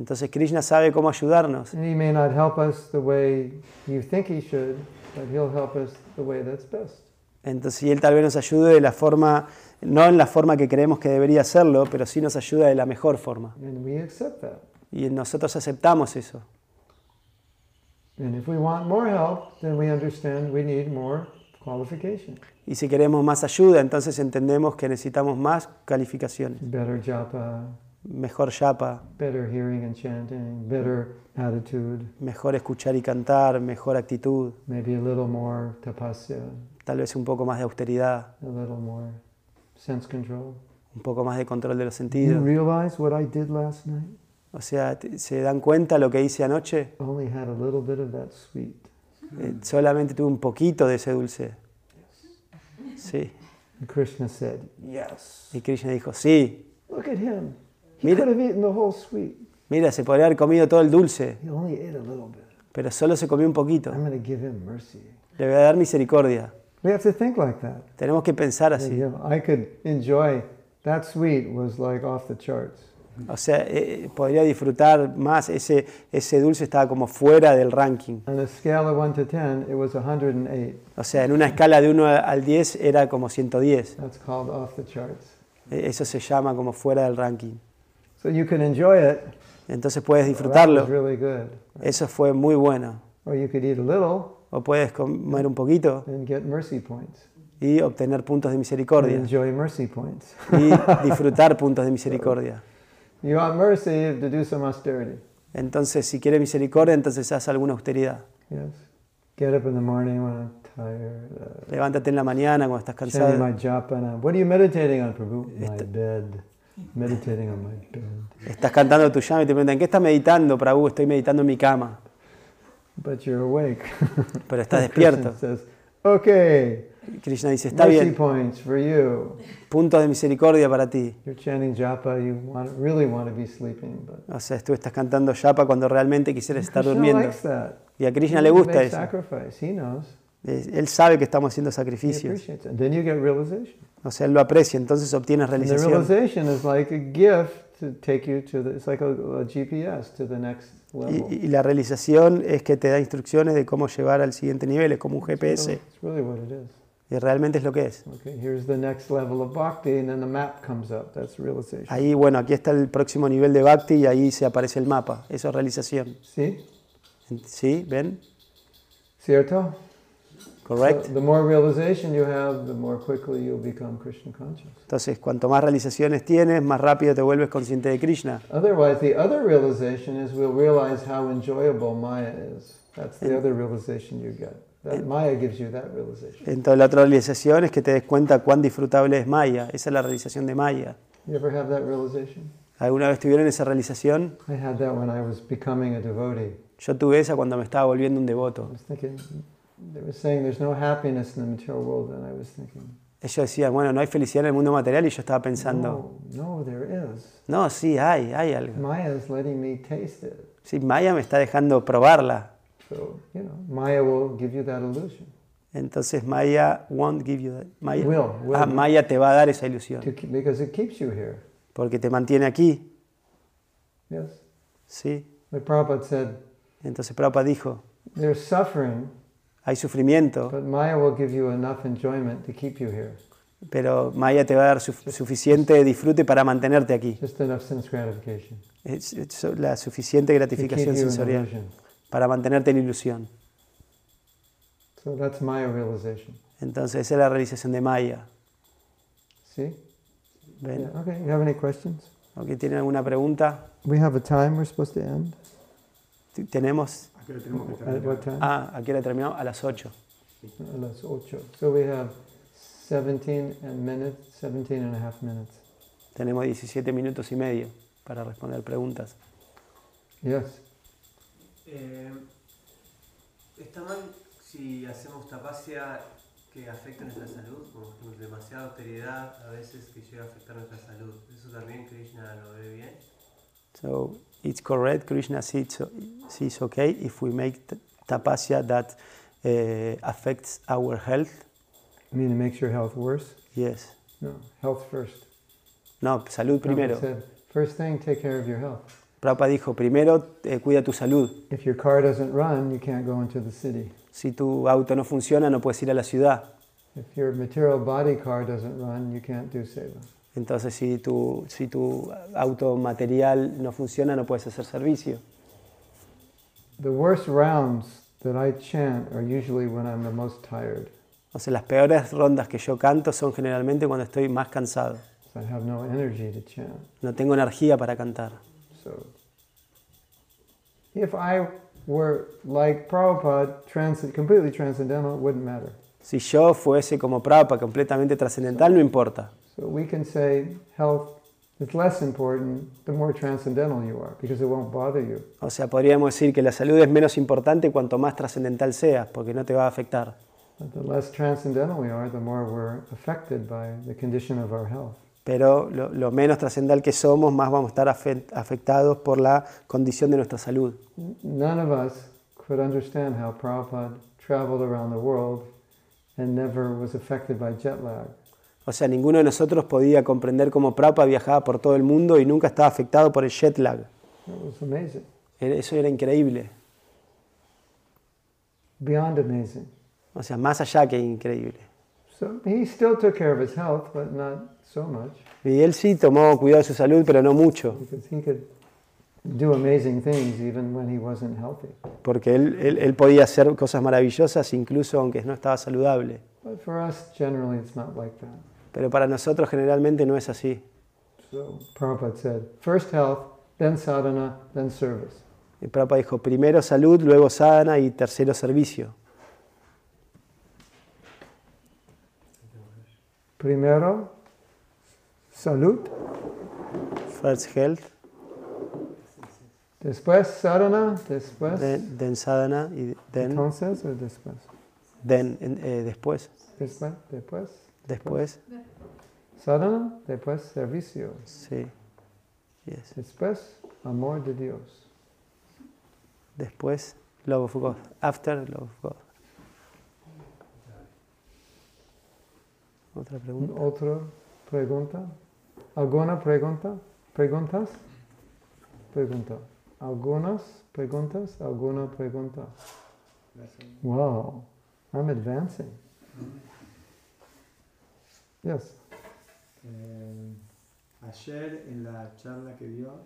B: Entonces Krishna sabe cómo ayudarnos.
A: And he may not help us the way you think he should, but he'll help us the way that's best.
B: Entonces, y Él tal vez nos ayude de la forma, no en la forma que creemos que debería hacerlo, pero sí nos ayuda de la mejor forma.
A: And we accept that.
B: Y nosotros aceptamos eso.
A: And if we want more help, then we understand we need more qualification.
B: Y si queremos más ayuda, entonces entendemos que necesitamos más calificaciones.
A: Better japa,
B: Mejor yapa,
A: better hearing and chanting, better attitude,
B: mejor escuchar y cantar, mejor actitud,
A: maybe a little more tapasya,
B: tal vez un poco más de austeridad,
A: a little more sense control.
B: un poco más de control de los
A: You
B: sentidos.
A: realize what I did last night?
B: O sea, ¿se dan cuenta lo que hice anoche?
A: Only had a little bit of that sweet.
B: Eh, solamente tuve un poquito de ese dulce. Sí.
A: And Krishna said, Yes.
B: Y Krishna dijo, sí,
A: Look at him.
B: Mira- mira, se podría haber comido todo el dulce, pero solo se comió un poquito. Le voy a dar misericordia.
A: We have to think like that.
B: Tenemos que pensar así.
A: you know, I could enjoy that sweet was like off the charts.
B: O sea, eh, podría disfrutar más. Ese, ese dulce estaba como fuera del ranking.
A: On a scale of 1 to 10, it was 108.
B: O sea, en una escala de 1 al 10 era como 110.
A: That's called off the charts.
B: Eh, Eso se llama como fuera del ranking.
A: So you can enjoy it.
B: Entonces puedes
A: that
B: disfrutarlo.
A: was really good.
B: Eso fue muy bueno.
A: Or you could eat a little
B: O puedes comer un poquito
A: and get mercy points.
B: y obtener puntos de
A: And
B: misericordia.
A: enjoy mercy points.
B: Y disfrutar puntos de misericordia.
A: You want mercy to do some austerity.
B: Entonces, si quieres misericordia, entonces haz alguna austeridad.
A: Yes. Get up in the morning when I'm tired. Uh,
B: Levántate en la mañana cuando estás cansado.
A: my japa. and, What are you meditating on, Prabhu? My bed. Meditating on my bed.
B: Estás cantando tu llama y te preguntan, ¿qué estás meditando, Prabhu? Estoy meditando en mi cama.
A: But you're awake.
B: Pero estás despierto.
A: says, okay,
B: Krishna dice, está
A: mercy
B: bien,
A: points for you.
B: puntos de misericordia para ti.
A: You're chanting japa. You want really want to be sleeping, but
B: O sea, tú estás cantando yapa cuando realmente quisieras estar
A: Krishna
B: durmiendo.
A: likes that.
B: Y a Krishna le gusta eso.
A: sacrifice. He knows.
B: Él sabe que estamos haciendo sacrificios.
A: Then you get realization.
B: O sea, Él lo aprecia, entonces obtienes
A: And the
B: realización.
A: realization is like a gift to take you to the, it's like a, a GPS to the next level.
B: Y, y la realización es que te da instrucciones de cómo llevar al siguiente nivel, es como un GPS.
A: It's really what it is.
B: Y realmente es lo que es. Ahí, bueno, aquí está el próximo nivel de Bhakti y ahí se aparece el mapa. Eso es realización.
A: See?
B: ¿Sí? ¿Ven?
A: Cierto?
B: ¿Correct?
A: So the more realization you have, the more quickly you'll become Krishna conscious.
B: Entonces, cuanto más realizaciones tienes, más rápido te vuelves consciente de Krishna.
A: Otherwise, the other realization is we'll realize how enjoyable Maya is. That's the other realization you get. That Maya gives you that realization.
B: Entonces, la otra realización es que te des cuenta cuán disfrutable es Maya. Esa es la realización de Maya.
A: You ever have that realization?
B: ¿Alguna vez tuvieron esa realización?
A: I had that when I was becoming a devotee.
B: Yo tuve esa cuando me estaba volviendo un devoto.
A: I was thinking,
B: Ellos decían, bueno, no hay felicidad en el mundo material y yo estaba pensando,
A: no, no, there is.
B: no, sí, hay, hay algo.
A: Maya is letting me taste it.
B: Sí, Maya me está dejando probarla.
A: So, you know, Maya will give you that illusion.
B: Entonces Maya won't give you that. Maya,
A: Will, will.
B: Ah, Maya te va a dar esa ilusión.
A: To, because it keeps you here.
B: Porque te mantiene aquí.
A: Yes.
B: ¿sí?
A: Like Prabhupada said,
B: Entonces Prabhupada dijo,
A: there's suffering,
B: hay sufrimiento,
A: but Maya will give you enough enjoyment to keep you here.
B: pero Maya te va a dar su- suficiente disfrute para mantenerte aquí.
A: Just enough sense gratification.
B: Es, es la suficiente gratificación sensorial para mantenerte en ilusión.
A: So that's Maya realization.
B: Entonces esa es la realización de Maya.
A: See?
B: ¿Ven?
A: Okay, you have any questions?
B: ¿Ok? ¿Tienen alguna pregunta?
A: We have a time we're supposed to end.
B: ¿Tenemos?
D: ¿A qué hora tenemos que
A: At
D: terminar?
A: what time?
B: Ah, ¿a qué hora terminamos? A las 8.
A: A las ocho. So we have 17 and minutes, 17 and a half minutes.
B: Tenemos 17 minutos y medio para responder preguntas.
A: Yes.
E: Eh, ¿Está mal si hacemos tapacia que afecte nuestra salud? Como demasiada austeridad a veces que llega a afectar nuestra salud. ¿Eso también Krishna lo ve bien?
B: So it's correct. Krishna sees, sees okay if we make tapasya that uh, affects our health.
A: I mean, it makes your health worse?
B: Yes.
A: No, health first.
B: No, salud primero.
A: Said, first thing, take care of your health.
B: Prabhupada dijo, primero eh, cuida tu salud.
A: If your car doesn't run, you can't go into the city.
B: Si tu auto no funciona, no puedes ir a la ciudad.
A: If your material body car doesn't run, you can't do seva.
B: Entonces, si tu, si tu auto material no funciona, no puedes hacer servicio.
A: The worst rounds that I chant are usually when I'm the most tired.
B: O sea, las peores rondas que yo canto son generalmente cuando estoy más cansado.
A: So I have no energy to chant.
B: No tengo energía para cantar.
A: So if I were like Prabhupada, trans- completely transcendental, it wouldn't matter.
B: Si yo fuese como Prabhupada, completamente trascendental, no importa.
A: So we can say health is less important the more transcendental you are because it won't bother you.
B: O sea, podríamos decir que la salud es menos importante cuanto más trascendental seas, porque no te va a afectar.
A: But the less transcendental we are, the more we're affected by the condition of our health.
B: Pero lo, lo menos trascendental que somos, más vamos a estar afe- afectados por la condición de nuestra salud.
A: None of us could understand how Prabhupada traveled around the world and never was affected by jet lag.
B: O sea, ninguno de nosotros podía comprender cómo Prabhupada viajaba por todo el mundo y nunca estaba afectado por el jet lag. Eso era increíble.
A: beyond amazing.
B: O sea, más allá que increíble.
A: So he still took care of his health, but not so much
B: Y él sí tomó cuidado de su salud, pero no mucho, porque él, él- él podía hacer cosas maravillosas incluso aunque no estaba saludable.
A: But for us, generally, it's not like that.
B: Pero para nosotros generalmente no es así.
A: So Prabhupada said, first health, then sadhana, then service.
B: Y Prabhupada dijo, primero salud, luego sadhana y tercero servicio.
A: Primero, salud,
B: First health,
A: después sadhana, después,
B: then, then sadhana y then,
A: entonces o después,
B: then, eh, después,
A: después, después,
B: después,
A: sadhana, después servicio,
B: sí, yes.
A: después amor de Dios.
B: después love of God, after love of God. Otra pregunta.
A: Otra pregunta, alguna pregunta, preguntas? Pregunta. ¿Algunas preguntas? ¿Alguna pregunta? Wow, I'm advancing. Yes.
D: Eh, ayer en la charla que dio,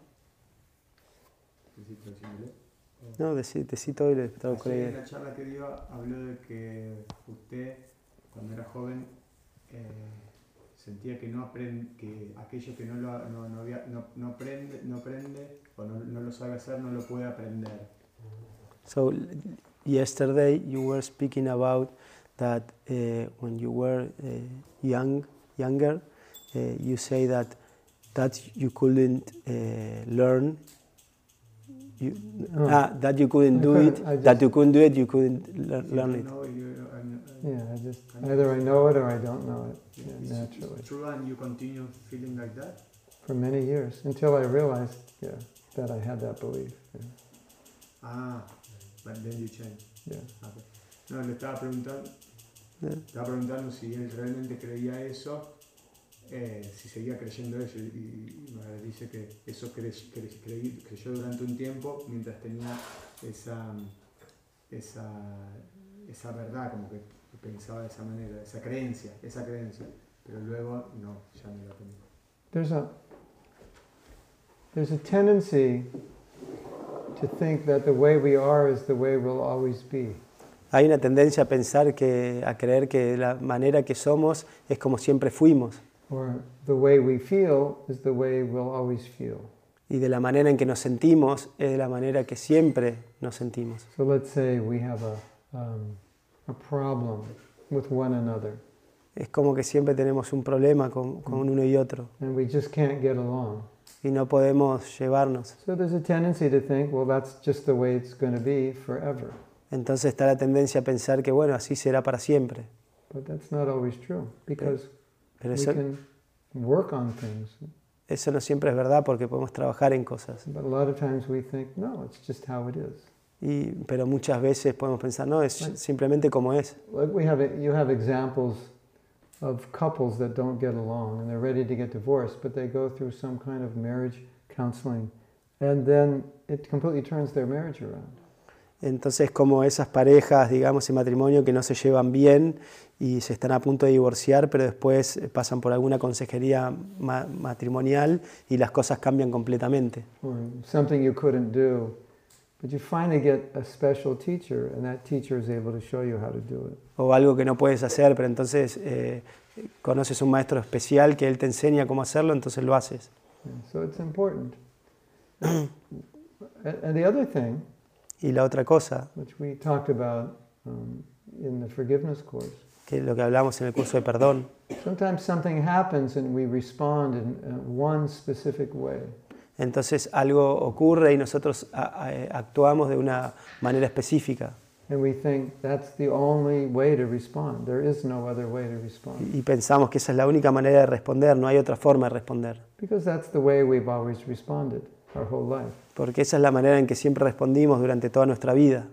B: No, decí, decí todo y le traduzco la
D: ayer en la charla que dio habló de que usted cuando era joven eh, sentía que no aprende, que aquello que no lo no, no, había- no, no aprende, no aprende o no, no lo sabe hacer no lo puede aprender.
B: So yesterday you were speaking about that uh, when you were uh, young, younger, uh, you say that that you couldn't uh, learn. You,
A: Oh.
B: ah, that you couldn't
A: I
B: do
A: couldn't-
B: it.
A: I
B: that you couldn't do it. You couldn't lear-
D: If
B: learn it.
D: know, you- and- and-
A: Yeah, I just either I know it or I don't know it. Yeah,
D: it's-
A: naturally.
D: it's true and you continue feeling like that?
A: For many years until I realized, yeah, that I had that belief. Yeah.
D: Ah, but then you change.
A: yeah.
D: Ok. No, le estaba preguntando,
B: Yeah.
D: Estaba preguntando si él realmente creía eso, eh, si seguía creyendo eso. Y, y- dice que eso cre- cre- creí- creyó durante un tiempo mientras tenía esa, esa, esa verdad, como que pensaba de esa manera, esa creencia, esa creencia. Pero luego no, ya no la tenía.
A: There's a there's a tendency to think that the way we are is the way we'll always be.
B: Hay una tendencia a pensar que, a creer que la manera que somos es como siempre fuimos
A: Or the way we feel is the way we'll always feel.
B: y de la manera en que nos sentimos es de la manera que siempre nos sentimos.
A: So let's say we have a, um, a problem with one another
B: Es como que siempre tenemos un problema con, con uno y otro
A: and we just can't get along.
B: y no podemos llevarnos.
A: So there's a tendency to think, well, that's just the way it's going to be forever.
B: Entonces está la tendencia a pensar que bueno, así será para siempre.
A: But that's not always true because
B: Pero
A: we
B: eso,
A: can work on things.
B: eso no siempre es verdad porque podemos trabajar en cosas.
A: But a lot of times we think, no, it's just how it is.
B: Y, pero muchas veces podemos pensar, no, es simplemente como es.
A: Like we have, you have examples of couples that don't get along and they're ready to get divorced, but they go through some kind of marriage counseling, and then it completely turns their marriage around.
B: Entonces, como esas parejas, digamos, en matrimonio que no se llevan bien y se están a punto de divorciar, pero después eh, pasan por alguna consejería ma- matrimonial y las cosas cambian completamente.
A: Something you couldn't do, but you finally get a special teacher, and that teacher is able to show you how to do it.
B: O algo que no puedes hacer, pero entonces eh, conoces un maestro especial que él te enseña cómo hacerlo, entonces lo haces.
A: So it's important. and the other thing,
B: Y la otra cosa,
A: which we talked about um, in the forgiveness course,
B: que es lo que hablamos en el curso de perdón,
A: sometimes something happens and we respond in one specific way.
B: entonces algo ocurre y nosotros actuamos de una manera específica.
A: And we think that's the only way to respond. There is no other way to respond.
B: Y pensamos que esa es la única manera de responder, no hay otra forma de responder.
A: Because that's the way we've always responded our whole life.
B: Porque esa es la manera en que siempre respondimos durante toda nuestra vida.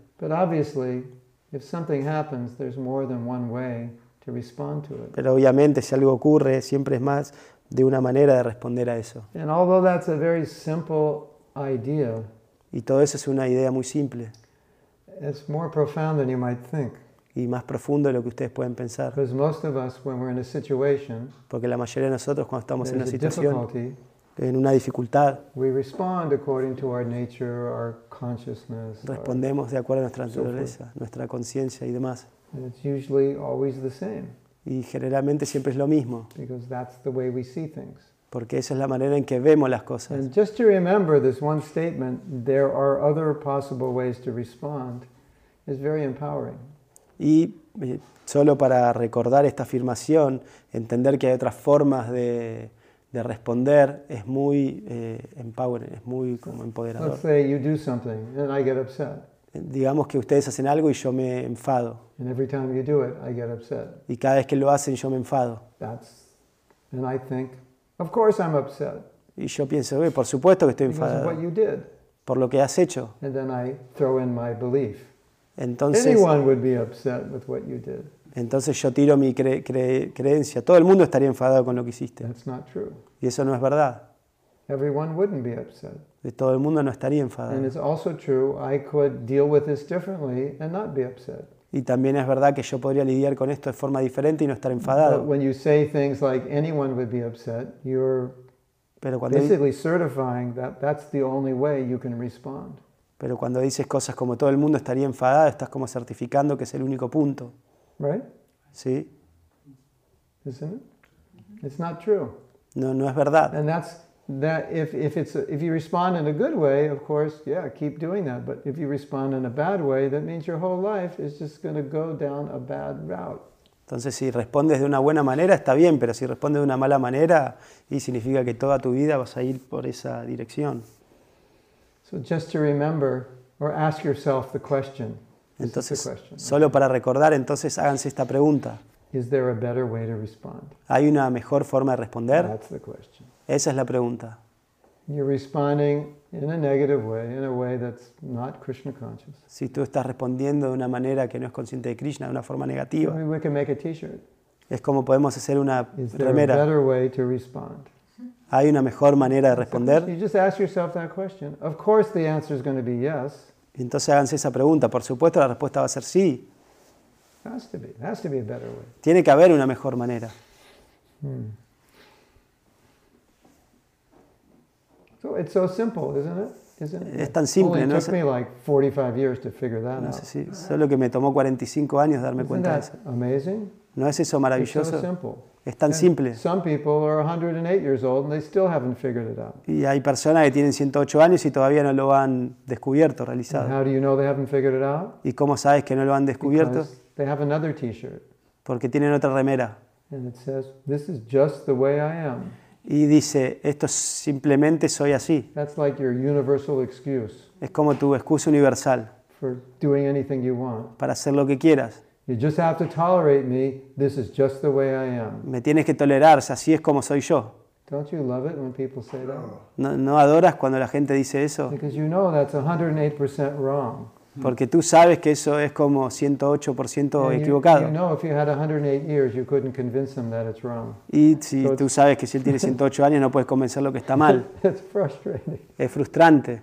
B: Pero obviamente si algo ocurre, siempre es más de una manera de responder a eso.
A: And although that's a very simple idea,
B: Y todo eso es una idea muy simple
A: it's more profound than you might think.
B: y más profundo de lo que ustedes pueden pensar.
A: Because most of us, when we're in a situation,
B: Porque la mayoría de nosotros cuando estamos en una situación, en una dificultad,
A: we respond according to our nature, our consciousness.
B: respondemos de acuerdo a nuestra naturaleza, nuestra conciencia y demás.
A: and it's usually always the same,
B: Y generalmente siempre es lo mismo,
A: because that's the way we see things.
B: porque esa es la manera en que vemos las cosas.
A: And just to remember this one statement, there are other possible ways to respond, is very empowering.
B: Y eh, solo para recordar esta afirmación, entender que hay otras formas de, de responder es muy eh, empowering, es muy como empoderador.
A: Let's say you do something and I get upset.
B: Digamos que ustedes hacen algo y yo me enfado.
A: And every time you do it, I get upset.
B: Y cada vez que lo hacen yo me enfado.
A: That's, and I think, of course I'm upset
B: Y yo pienso, "Oye, por supuesto que estoy
A: because of
B: enfadado
A: what you did.
B: por lo que has hecho.
A: And then I throw in my belief.
B: Entonces,
A: Anyone would be upset with what you did.
B: Entonces yo tiro mi cre- cre- creencia. Todo el mundo estaría enfadado con lo que hiciste.
A: That's not true.
B: Y eso no es verdad.
A: everyone wouldn't be upset.
B: Todo el mundo no estaría
A: And
B: enfadado.
A: it's also true, I could deal with this differently and not be upset.
B: Y también es verdad que yo podría lidiar con esto de forma diferente y no estar
A: But
B: enfadado.
A: when you say things like anyone would be upset, you're
B: Pero cuando, di-
A: basically certifying that that's the only way you can respond.
B: pero cuando dices cosas como todo el mundo estaría enfadado, estás como certificando que es el único punto.
A: Right?
B: ¿Sí?
A: Isn't it? It's not true.
B: No, no es verdad.
A: And that's that if, if it's if you respond in a good way, of course, yeah, keep doing that. But if you respond in a bad way, that means your whole life is just going to go down a bad route.
B: Entonces, si respondes de una buena manera, está bien, pero si respondes de una mala manera, y significa que toda tu vida vas a ir por esa dirección.
A: So just to remember or ask yourself the question.
B: Entonces, solo para recordar, entonces háganse esta pregunta. ¿Hay una mejor forma de responder? Esa es la pregunta. Si tú estás respondiendo de una manera que no es consciente de Krishna, de una forma negativa, es como podemos hacer una remera. ¿Hay una mejor manera de responder? Entonces háganse esa pregunta. Por supuesto, la respuesta va a ser sí. Tiene que haber una mejor manera.
A: Hmm. So it's so simple, isn't it? Isn't it?
B: Es tan simple, ¿no?
A: took me like 45 years to figure that
B: No
A: out.
B: sé si, solo que me tomó 45 años darme cuenta de eso.
A: amazing?
B: ¿No es eso
A: It's so
B: maravilloso? Es tan simple.
A: Some people are 108 years old and they still haven't figured it out.
B: Y hay personas que tienen 108 años y todavía no lo han descubierto, realizado.
A: how do you know they haven't figured it out?
B: ¿Y cómo sabes que no lo han descubierto?
A: Because they have another T-shirt,
B: Porque tienen otra remera.
A: and it says, "This is just the way I am."
B: Y dice, esto simplemente soy así.
A: That's like your universal excuse
B: Es como tu excusa universal
A: for doing anything you want.
B: para hacer lo que quieras.
A: You just have to tolerate me. This is just the way I am.
B: Me tienes que tolerar, así es como soy yo.
A: Don't you love it when people say that?
B: ¿No, no adoras cuando la gente dice eso?
A: Because you know that's 108% wrong.
B: Porque tú sabes que eso es como 108%
A: And you-
B: equivocado.
A: You know if you had 108 years, you couldn't convince them that it's wrong.
B: Y si tú sabes que si él tiene 108 años no puedes convencerlo que está mal.
A: it's frustrating.
B: Es frustrante.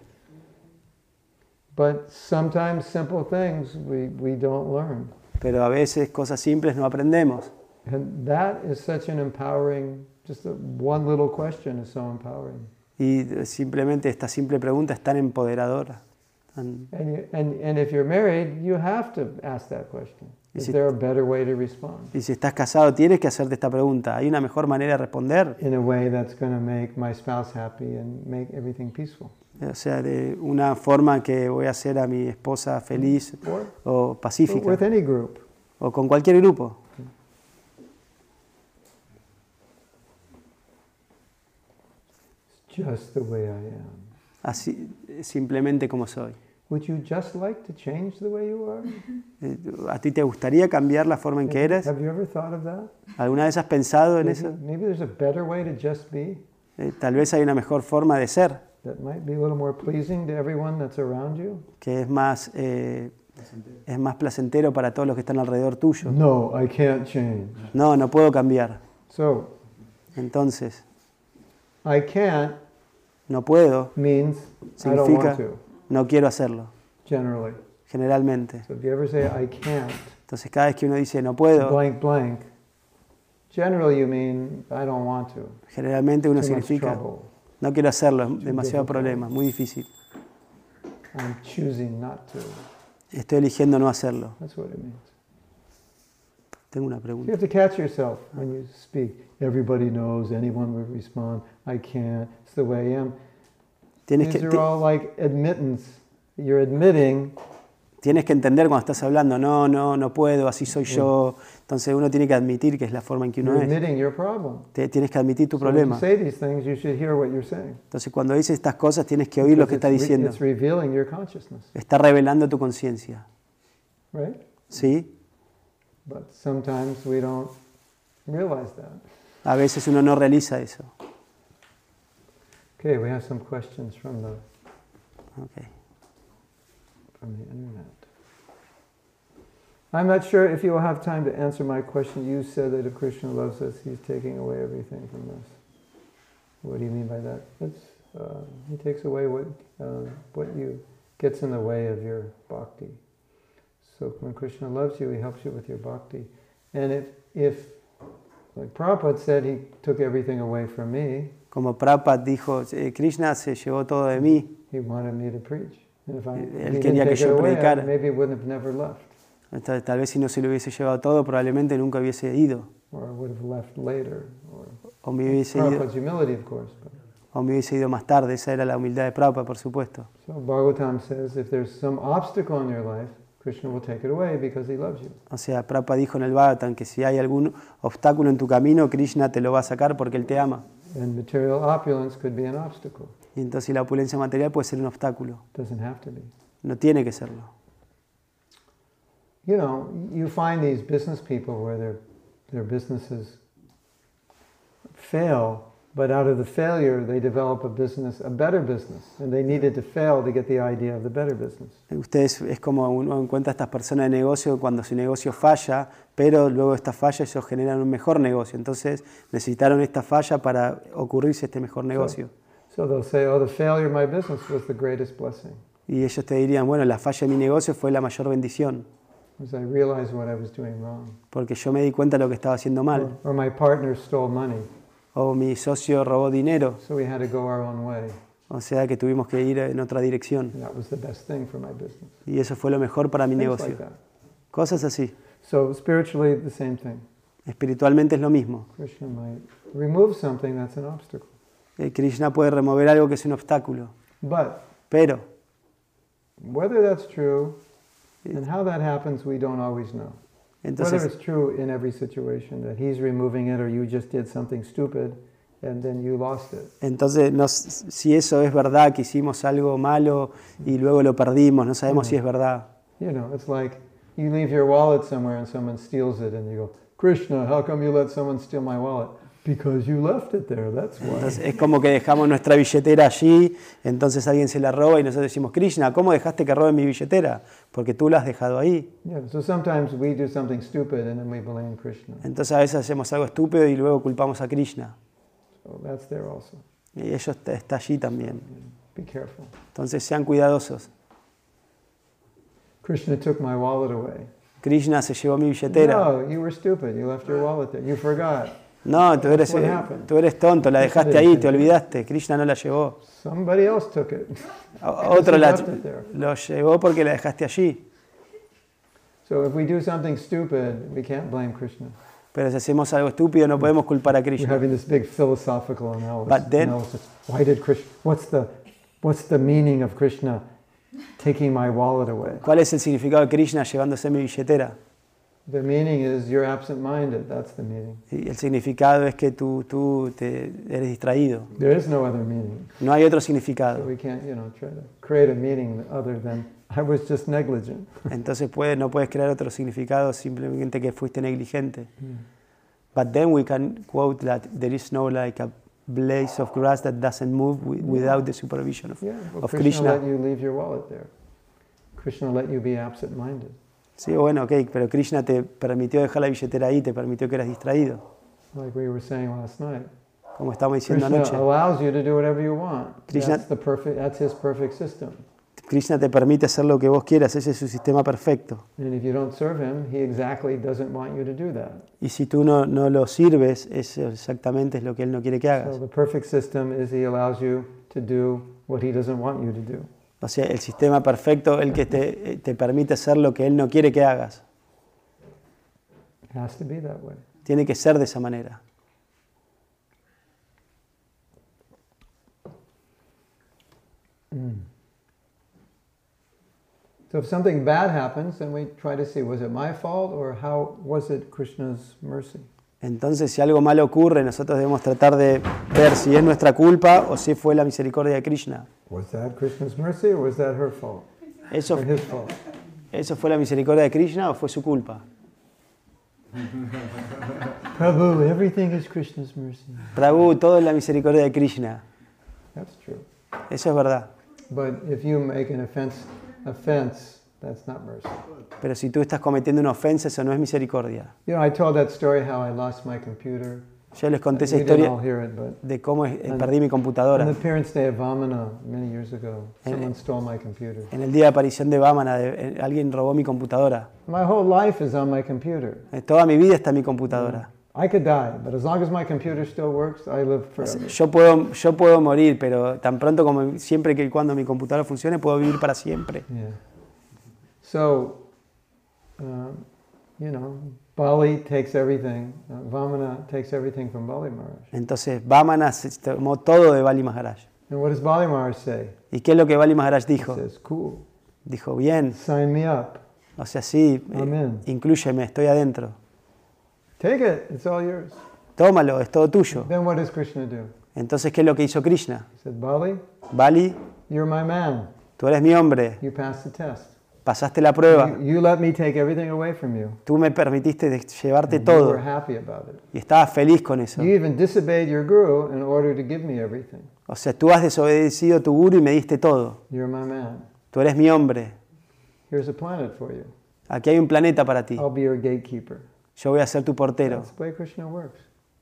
A: But sometimes simple things we, we don't learn.
B: Pero a veces cosas simples no aprendemos.
A: And that is such an empowering, just one little question is so empowering.
B: Y simplemente esta simple pregunta es tan empoderadora. tan-
A: And, you, and, and if you're married, you have to ask that question.
B: Is
A: there a better way to respond?
B: Y si estás casado tienes que hacerte esta pregunta. ¿Hay una mejor manera de responder?
A: In a way that's going to make my spouse happy and make everything peaceful.
B: O sea, de una forma que voy a hacer a mi esposa feliz o pacífica.
A: with any group.
B: O con cualquier grupo.
A: It's just the way I am.
B: Así, simplemente como soy.
A: Would you just like to change the way you are?
B: Eh, ¿A ti te gustaría cambiar la forma en que eres?
A: Have you ever thought of that?
B: ¿Alguna vez has pensado en
A: Maybe,
B: eso?
A: maybe there's a better way to just be
B: Eh, tal vez hay una mejor forma de ser,
A: that might be a little more pleasing to everyone that's around you.
B: que es más, eh, es más placentero para todos los que están alrededor tuyo.
A: No, I can't change.
B: No, no puedo cambiar.
A: So,
B: Entonces,
A: I can't
B: no puedo
A: means I don't
B: significa
A: want to,
B: no quiero hacerlo,
A: generally.
B: generalmente.
A: So if you ever say I can't,
B: Entonces, cada vez que uno dice no puedo,
A: blank, blank, generally you mean I don't want to.
B: generalmente uno
A: Too much
B: significa
A: trouble.
B: No quiero hacerlo, es demasiado problema, muy difícil.
A: I'm choosing not to.
B: Estoy eligiendo no hacerlo. Tengo una
A: You
B: pregunta.
A: have to catch yourself when you speak. Everybody knows, anyone would respond, I can't, it's the way I am.
B: Tienes que,
A: These are
B: ti-
A: all like admittance. You're admitting
B: tienes que entender cuando estás hablando, no, no, no puedo, así soy yo. Entonces uno tiene que admitir que es la forma en que uno es. tienes que admitir tu problema. Entonces cuando dices estas cosas tienes que oír lo que está diciendo. Está revelando tu conciencia.
A: right?
B: ¿Sí?
A: But sometimes we don't realize that.
B: A veces uno no realiza eso.
A: Okay, we have some questions from the
B: Ok.
A: From the internet. I'm not sure if you will have time to answer my question. You said that if Krishna loves us, he's taking away everything from us. What do you mean by that? That's uh, he takes away what uh, what you gets in the way of your bhakti. So when Krishna loves you, he helps you with your bhakti. And if if like Prabhupada said, he took everything away from me.
B: Como Prabhupada dijo, eh, Krishna se llevó todo de mí.
A: He wanted me to preach.
B: Él quería que yo predicara.
A: maybe wouldn't have never left,
B: Tal, vez si no se lo hubiese llevado todo, probablemente nunca hubiese ido.
A: or I would have left later, or
B: O me hubiese ido, o me hubiese ido más tarde. Esa era la humildad de Prabhupada, por supuesto.
A: so Bhagavatam says, if there's some obstacle in your life, Krishna will take it away because he loves you.
B: O sea, Prabhupada dijo en el Bhagavatam que si hay algún obstáculo en tu camino, Krishna te lo va a sacar porque Él te ama.
A: And material opulence could be an obstacle.
B: Y entonces la opulencia material puede ser un obstáculo.
A: Doesn't have to be.
B: No tiene que serlo.
A: You know, you find these business people where their their businesses fail, but out of the failure they develop a business, a better business, and they needed to fail to get the idea of the better business.
B: Ustedes es como uno encuentra a estas personas de negocio cuando su negocio falla, pero luego esta falla ellos generan un mejor negocio. Entonces necesitaron esta falla para ocurrirse este mejor negocio.
A: So they'll say, "Oh, the failure of my business was the greatest blessing,
B: Y ellos te dirían, bueno, la falla de mi negocio fue la mayor bendición,
A: because I realized what I was doing wrong,
B: porque yo me di cuenta de lo que estaba haciendo mal.
A: or, or my partner stole money,
B: O mi socio robó dinero,
A: so we had to go our own way.
B: o sea que tuvimos que ir en otra dirección.
A: And that was the best thing for my business."
B: Y eso fue lo mejor para mi
A: Things
B: negocio.
A: like that.
B: Cosas así.
A: So spiritually, the same thing.
B: Espiritualmente es lo mismo.
A: Krishna might remove something that's an obstacle.
B: Eh, Krishna puede remover algo que es un obstáculo.
A: But
B: Pero
A: whether that's true and how that happens, we don't always know. Whether
B: entonces
A: it's true in every situation that he's removing it or you just did something stupid and then you lost it.
B: Entonces, no si eso es verdad, que hicimos algo malo y luego lo perdimos, no sabemos si es verdad.
A: You know, it's like you leave your wallet somewhere and someone steals it and you go, Krishna, how come you let someone steal my wallet? Because you left it there, that's why.
B: Entonces, es como que dejamos nuestra billetera allí, entonces alguien se la roba y nosotros decimos, Krishna, ¿cómo dejaste que roben mi billetera? Porque tú la has dejado ahí.
A: Yeah, so sometimes we do something stupid and then we blame Krishna.
B: Entonces a veces hacemos algo estúpido y luego culpamos a Krishna.
A: So that's there also.
B: Y ellos está, está allí también.
A: Be careful.
B: Entonces sean cuidadosos.
A: Krishna took my wallet away.
B: Krishna se llevó mi billetera.
A: No, you were stupid. You left your wallet there. You forgot.
B: No, tú eres, eh, tú eres tonto, la dejaste ahí, te olvidaste. Krishna no la llevó.
A: Somebody else took it.
B: Otro la, lo llevó porque la dejaste allí.
A: So if we do something stupid, we can't blame Krishna.
B: Pero si hacemos algo estúpido no podemos culpar a
A: We're
B: Krishna.
A: having this big philosophical analysis.
B: But then-
A: analysis. Why did Krishna? What's the, what's the meaning of Krishna taking my wallet away?
B: ¿Cuál es el significado de Krishna llevándose mi billetera?
A: The meaning is you're absent-minded. That's the meaning.
B: El significado es que tú, tú te, eres distraído.
A: There is no other meaning.
B: No hay otro
A: So
B: significado.
A: we can't, you know, try to create a meaning other than I was just negligent.
B: Entonces puede, no puedes crear otro significado simplemente que fuiste negligente. Hmm. But then we can quote that there is no like a blade of grass that doesn't move without the supervision of,
A: Yeah, well,
B: of
A: Krishna, let you leave your wallet there. Krishna let you be absent-minded.
B: Sí, bueno, ok, pero Krishna te permitió dejar la billetera ahí, te permitió que eras distraído,
A: Like we were saying last night.
B: como estábamos diciendo
A: Krishna
B: anoche.
A: allows you to do whatever you want.
B: Krishna-
A: That's the perfect. That's his perfect system.
B: Krishna te permite hacer lo que vos quieras, ese es su sistema perfecto.
A: And if you don't serve him, he exactly doesn't want you to do that.
B: Y si tú no, no lo sirves, eso exactamente es lo que Él no quiere que
A: So
B: hagas.
A: the perfect system is he allows you to do what he doesn't want you to do.
B: O sea, el sistema perfecto, el que te, te permite hacer lo que Él no quiere que hagas.
A: It has to be that way.
B: Tiene que ser de esa manera.
A: So if something bad happens, then we try to see was it my fault or how was it Krishna's mercy?
B: Entonces, si algo malo ocurre, nosotros debemos tratar de ver si es nuestra culpa o si fue la misericordia de Krishna.
A: Was that Krishna's mercy or was that her fault
B: ¿Eso? ¿Eso fue la misericordia de Krishna o fue su culpa?
A: Prabhu, everything is Krishna's mercy.
B: Prabhu, todo es la misericordia de Krishna.
A: That's true.
B: Eso es verdad.
A: But if you make an offense, offense, that's not mercy.
B: Pero si tú estás cometiendo una ofensa, eso no es misericordia.
A: You know, I told that story how I lost my computer
B: Yo les conté esa historia de cómo perdí mi computadora.
A: the Parents' Day of Vamana many years ago,
B: And-
A: someone stole my computer.
B: En el día de aparición de Bámana, de- eh, alguien robó mi computadora.
A: My whole life is on my computer.
B: Eh, Toda mi vida está en mi computadora.
A: I could die, but as long as my computer still works, I live
B: O sea,
A: forever.
B: Yo puedo, yo puedo morir, pero tan pronto como siempre que cuando mi computadora funcione, puedo vivir para siempre.
A: Yeah. So, um, you know, Bali takes everything. Uh, Vamana takes everything from Bali Maharaj.
B: Entonces, Bámana se tomó todo de Bali Maharaj.
A: And what does Bali Maharaj say?
B: ¿Y qué es lo que Bali Maharaj
A: He
B: dijo?
A: says, "Cool,
B: Dijo, bien,
A: sign me up.
B: o sea, sí, eh,
A: Amén.
B: inclúyeme, estoy adentro.
A: Take it. It's all yours."
B: Tómalo, es todo tuyo.
A: Then what does Krishna do?
B: Entonces, ¿qué es lo que hizo Krishna?
A: He said, "Bali,
B: Bali,
A: you're my man.
B: tú eres mi hombre,
A: You passed the test.
B: Pasaste la prueba,
A: You, you let me take everything away from you.
B: tú me permitiste llevarte
A: And you
B: todo
A: were happy about it.
B: y estabas feliz con eso.
A: You even disobeyed your guru in order to give me everything.
B: O sea, tú has desobedecido a tu guru y me diste todo.
A: You're my man.
B: Tú eres mi hombre.
A: Here's a planet for you.
B: Aquí hay un planeta para ti.
A: I'll be your gatekeeper.
B: Yo voy a ser tu portero.
A: That's the way Krishna works.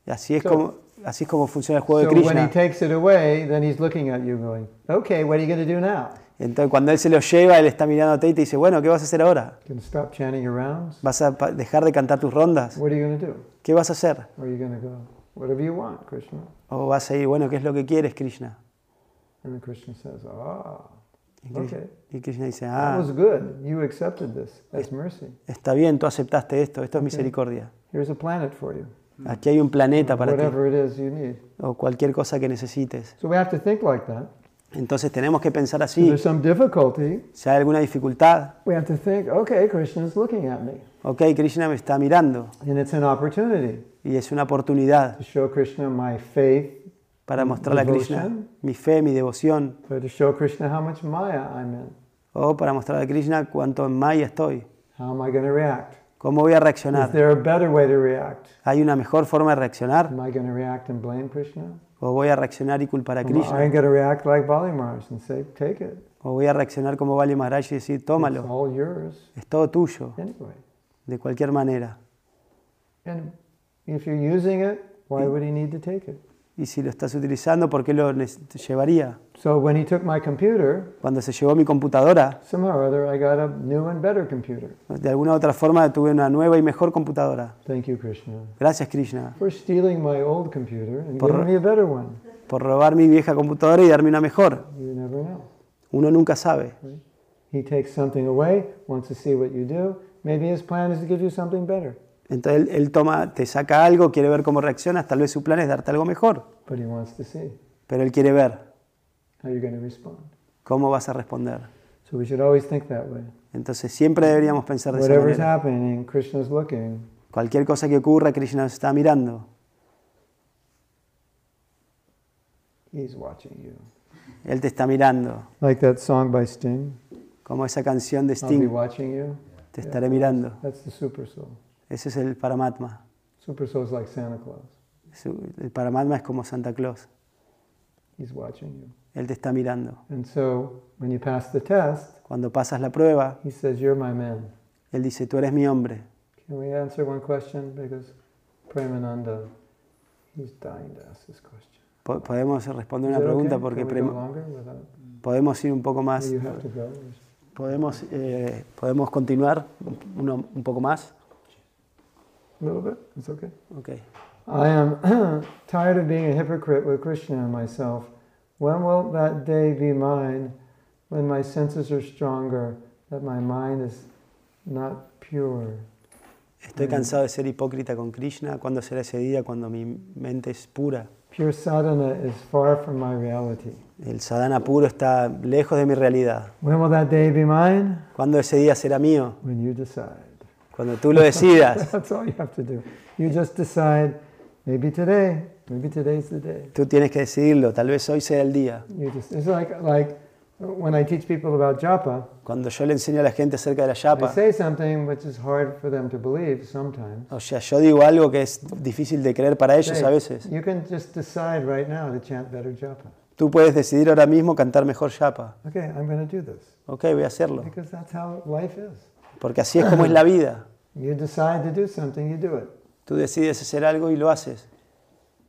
B: Y así es
A: So-
B: como, así es como funciona el juego
A: So
B: de
A: when he
B: Krishna.
A: takes it away, then he's looking at you going, okay, what are you going to do now?
B: Entonces, cuando él se lo lleva, él está mirándote y te dice, bueno, ¿qué vas a hacer ahora? ¿Vas a dejar de cantar tus rondas? ¿Qué vas a hacer? O vas a ir, bueno, ¿qué es lo que quieres, Krishna?
A: Ah,
B: Y Krishna, dice, ah, está bien, tú aceptaste esto, esto es misericordia.
A: A.
B: Aquí hay un planeta para ti, o cualquier cosa que necesites.
A: So we have to think like that.
B: Entonces tenemos que pensar
A: If
B: así.
A: there's some difficulty,
B: Si hay alguna dificultad,
A: we have to think, okay, Krishna's looking at me.
B: ok, Krishna me está mirando
A: And it's an opportunity
B: y es una oportunidad
A: to show Krishna my faith,
B: para mostrarle a Krishna mi fe, mi devoción,
A: to show Krishna how much Maya I'm in.
B: o para mostrarle a Krishna cuánto en Maya estoy.
A: How am I going to react?
B: ¿Cómo voy a
A: Is
B: reaccionar?
A: there a better way to react?
B: ¿Hay una mejor forma de reaccionar?
A: Am I going to react and blame Krishna?
B: ¿O voy a reaccionar y culpar a Krishna?
A: going to react like Bali Maharaj and say, take it.
B: ¿O voy a reaccionar como Bali Maharaj y decir,
A: It's
B: tómalo,
A: all yours
B: es todo tuyo,
A: anyway.
B: de cualquier manera?
A: And if you're using it, why would he need to take it?
B: Y si lo estás utilizando, ¿por qué lo llevaría?
A: So when he took my computer,
B: Cuando se llevó mi computadora,
A: somehow or other I got a new and better computer.
B: de alguna otra forma tuve una nueva y mejor computadora.
A: Thank you, Krishna,
B: Gracias Krishna
A: for stealing my old computer and
B: Por-
A: giving me a better one.
B: por robar mi vieja computadora y darme una mejor.
A: You never know.
B: Uno nunca sabe.
A: He takes something away, wants to see what you do. Maybe his plan is to give you something better,
B: Entonces él, él toma, te saca algo, quiere ver cómo reaccionas, tal vez su plan es darte algo mejor,
A: but he wants to see
B: pero él quiere ver
A: how you're going to respond.
B: cómo vas a responder.
A: So we should always think that way.
B: Entonces siempre deberíamos pensar de esa
A: Whatever's
B: manera.
A: happening, Krishna's looking.
B: Cualquier cosa que ocurra, Krishna nos está mirando.
A: He's watching you.
B: Él te está mirando.
A: Like that song by Sting,
B: Como esa canción de
A: I'll be
B: Sting,
A: watching you.
B: te estaré mirando.
A: That's the super soul.
B: Ese es el Paramatma.
A: Super soul is like Santa Claus.
B: Su- El Paramatma es como Santa Claus.
A: He's watching you.
B: Él te está mirando.
A: And so when you pass the test,
B: Cuando pasas la prueba,
A: he says, You're my man.
B: Él dice, tú eres mi hombre.
A: Can we answer one question? Because Premananda, he's dying to ask this question.
B: Po- Podemos responder una pregunta porque
A: Can we
B: Prem-
A: go longer without,
B: podemos ir un poco más.
A: you have to go?
B: Podemos, eh, podemos continuar uno- un poco más.
A: A little bit? It's okay.
B: Ok.
A: I am tired of being a hypocrite with Krishna and myself. When will that day be mine when my senses are stronger, that my mind is not pure?
B: Estoy cansado de ser hipócrita con Krishna. ¿Cuándo será ese día cuando mi mente es pura?
A: Pure sadhana is far from my reality.
B: El sadhana puro está lejos de mi realidad.
A: When will that day be mine?
B: ¿Cuándo ese día será mío?
A: When you decide.
B: Cuando tú lo decidas.
A: That's all you have to do. You just decide, maybe today, maybe today's the day.
B: Tú tienes que decidirlo. Tal vez hoy sea el día.
A: You just, it's like, like when I teach people about japa,
B: Cuando yo le enseño a la gente acerca de la
A: I
B: yapa,
A: say something which is hard for them to believe sometimes.
B: o sea, yo digo algo que es difícil de creer para ellos a veces.
A: You can just decide right now to chant better japa.
B: Tú puedes decidir ahora mismo cantar mejor yapa.
A: Okay, I'm going to do this.
B: Ok, voy a hacerlo.
A: Because that's how life is.
B: Porque así es como es la vida.
A: You decide to do something, you do it.
B: Tú decides hacer algo y lo haces.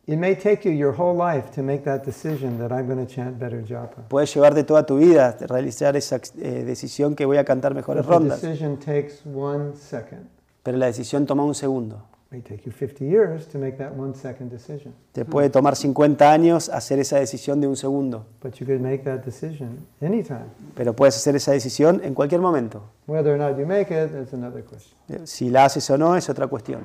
A: It may take you your whole life to make that decision that I'm going to chant better japa.
B: Puede llevarte toda tu vida realizar esa eh, decisión que voy a cantar mejores
A: But the
B: rondas,
A: decision takes one second.
B: pero la decisión toma un segundo.
A: It may take you 50 years to make that one second decision.
B: Te puede tomar 50 años hacer esa decisión de un segundo,
A: But you could make that decision anytime.
B: pero puedes hacer esa decisión en cualquier momento.
A: Whether or not you make it, that's another question.
B: Eh, Si la haces o no es otra cuestión.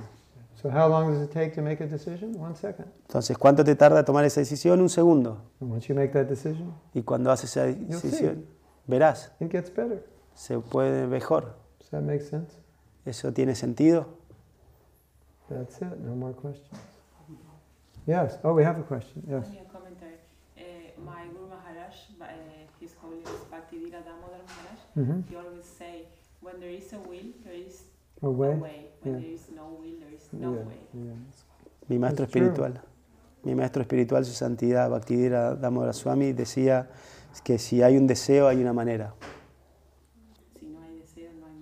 A: So how long does it take to make a decision? One second.
B: Entonces, ¿cuánto te tarda tomar esa decisión? Un segundo.
A: And once you make that decision,
B: Y cuando haces esa decisión, verás,
A: it gets better.
B: se puede mejor.
A: Does that make sense?
B: ¿Eso tiene sentido?
A: That's it. No more questions. Yes. Oh, we have a question. Yes.
C: Uh, my Guru Maharaj, uh, His Holiness Bhaktidira Damodar Maharaj,
A: Mm-hmm.
C: he always say, when there is a will, there is
A: A
C: a
A: way.
C: way. When
A: Yeah.
C: there is no will, there is no
A: Yeah,
C: way.
A: yeah.
B: Mi maestro
A: That's true.
B: espiritual, mi maestro espiritual, su santidad Bhaktidira Damodara Swami, decía que si hay un deseo, hay una manera.
C: Si no hay deseo, no hay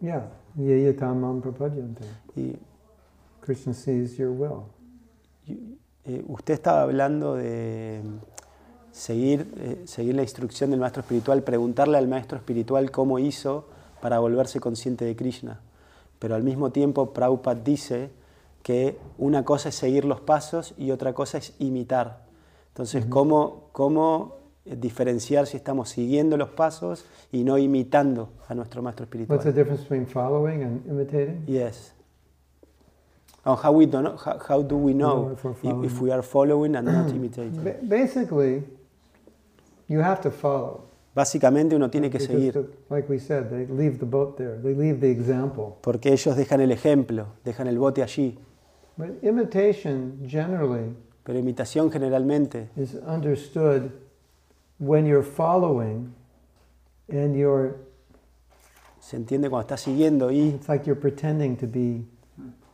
C: manera.
A: Yeah. Tamam prapadyante.
B: Y
A: Krishna sees your will.
B: y, eh, usted estaba hablando de seguir, eh, seguir la instrucción del maestro espiritual, preguntarle al maestro espiritual cómo hizo para volverse consciente de Krishna. Pero al mismo tiempo, Prabhupada dice que una cosa es seguir los pasos y otra cosa es imitar. Entonces, ¿cómo, ¿cómo diferenciar si estamos siguiendo los pasos y no imitando a nuestro maestro
A: What's the
B: espiritual?
A: difference between following and imitating?
B: Yes. Oh, how, we don't know, how, how do we know
A: No, if
B: if, we are following and not imitating?
A: Ba- basically, you have to follow.
B: Básicamente uno tiene que seguir,
A: the- like we said, they leave the boat there. They leave the example.
B: porque ellos dejan el ejemplo, dejan el bote allí.
A: But imitation generally
B: Pero imitación generalmente
A: is understood when you're following and you're
B: se entiende cuando estás siguiendo y,
A: it's like you're pretending to be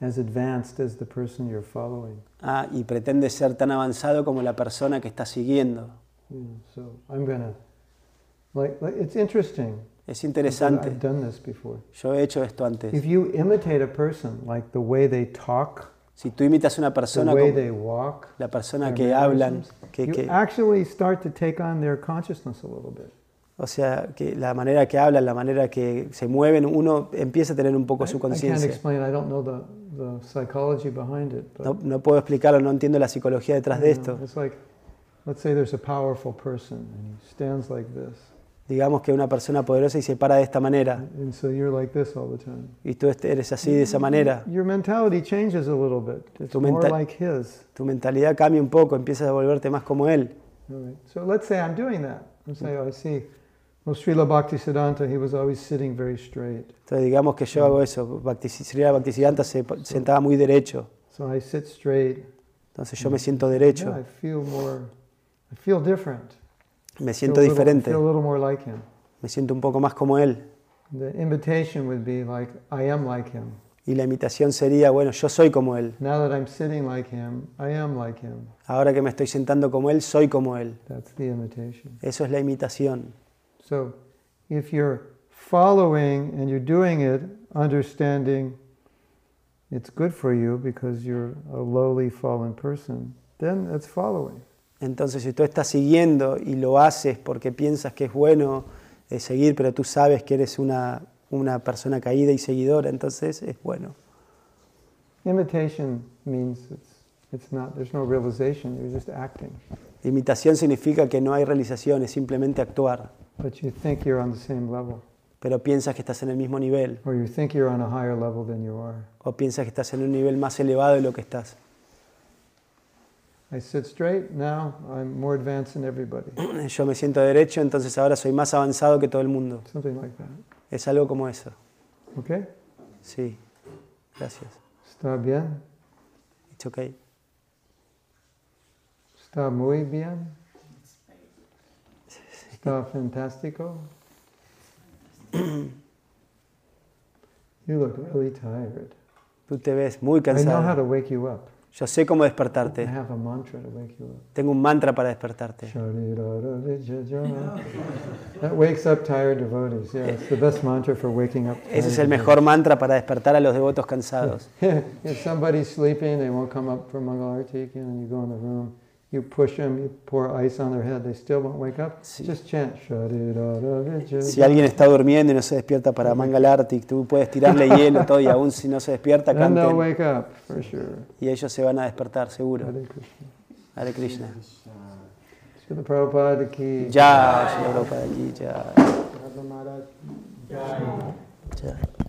A: as advanced as the person you're following.
B: ah, y pretende ser tan avanzado como la persona que está siguiendo.
A: Yeah, so I'm gonna like, like it's interesting.
B: Es interesante.
A: I've done this before.
B: Yo he hecho esto antes.
A: If you imitate a person, like the way they talk,
B: Si tú imitas a una
A: the
B: persona
A: way
B: como
A: they walk,
B: la persona que hablan, que,
A: you
B: que-
A: actually start to take on their consciousness a little bit.
B: o sea, que la manera que hablan, la manera que se mueven, uno empieza a tener un poco su conciencia.
A: explain. I don't know the, the psychology behind it, but
B: No, no puedo explicarlo, no entiendo la psicología detrás de esto.
A: it's like, let's say there's a powerful person and he stands like this,
B: Digamos que una persona poderosa y se para de esta manera,
A: and so you're like this all the time.
B: y tú eres así de esa manera.
A: Your mentality changes a little bit. It's
B: Tu
A: more like his.
B: Tu mentalidad cambia un poco, empiezas a volverte más como él.
A: Right. So let's say I'm doing that. Oh, I see. Well, Srila Bhaktisiddhanta, he was always sitting very straight.
B: Entonces digamos que yo hago eso. Srila Bhaktisiddhanta se sentaba muy derecho.
A: So I sit straight.
B: Entonces yo me siento derecho,
A: Yeah, I feel more. I feel different.
B: Me
A: Feel
B: siento
A: a little-
B: diferente, me siento un poco más como él.
A: The invitation would be like, I am like him.
B: Y la imitación sería, bueno, yo soy como él.
A: Now that I'm sitting like him, I am like him.
B: Ahora que me estoy sentando como él, soy como él.
A: That's the imitation.
B: Eso es la imitación.
A: So if you're following and you're doing it, understanding it's good for you because you're a lowly fallen person, then that's following.
B: Entonces, si tú estás siguiendo y lo haces porque piensas que es bueno eh, seguir, pero tú sabes que eres una, una persona caída y seguidora, entonces es bueno.
A: Imitation means it's, it's not, there's no realization, you're just acting.
B: Imitación significa que no hay realización, es simplemente actuar,
A: But you think you're on the same level,
B: pero piensas que estás en el mismo nivel
A: or you think you're on a higher level than you are.
B: o piensas que estás en un nivel más elevado de lo que estás.
A: I sit straight, now I'm more advanced than everybody.
B: Yo me siento derecho, entonces ahora soy más avanzado que todo el mundo.
A: Something like that.
B: Es algo como eso.
A: Okay?
B: Sí, gracias.
A: Está bien?
B: It's okay.
A: Está muy bien? Está fantástico? you look really tired.
B: Tú te ves muy
A: I know how
B: cansado.
A: to wake you up.
B: Yo sé cómo despertarte.
A: a mantra.
B: Tengo un mantra para despertarte.
A: Sharirara-vijajana. That wakes up tired devotees. Yeah, it's the best mantra for waking up.
B: Ese es
A: tired
B: el mejor mantra para despertar a los devotos cansados.
A: you push them, you pour ice on their head, they still won't wake up.
B: Sí.
A: Just chant.
B: Si alguien está durmiendo y no se despierta para Mangalarti, tú puedes tirarle hielo todo y aún si no se despierta, canten
A: wake up for sure.
B: y ellos se van a despertar seguro.
A: Hare Krishna.
B: Hare Krishna.
A: Srila Prabhupada ki.
B: Ya, Shri Prabhupada ki, ya.
D: Radha Maharaj, Jai.
B: ya.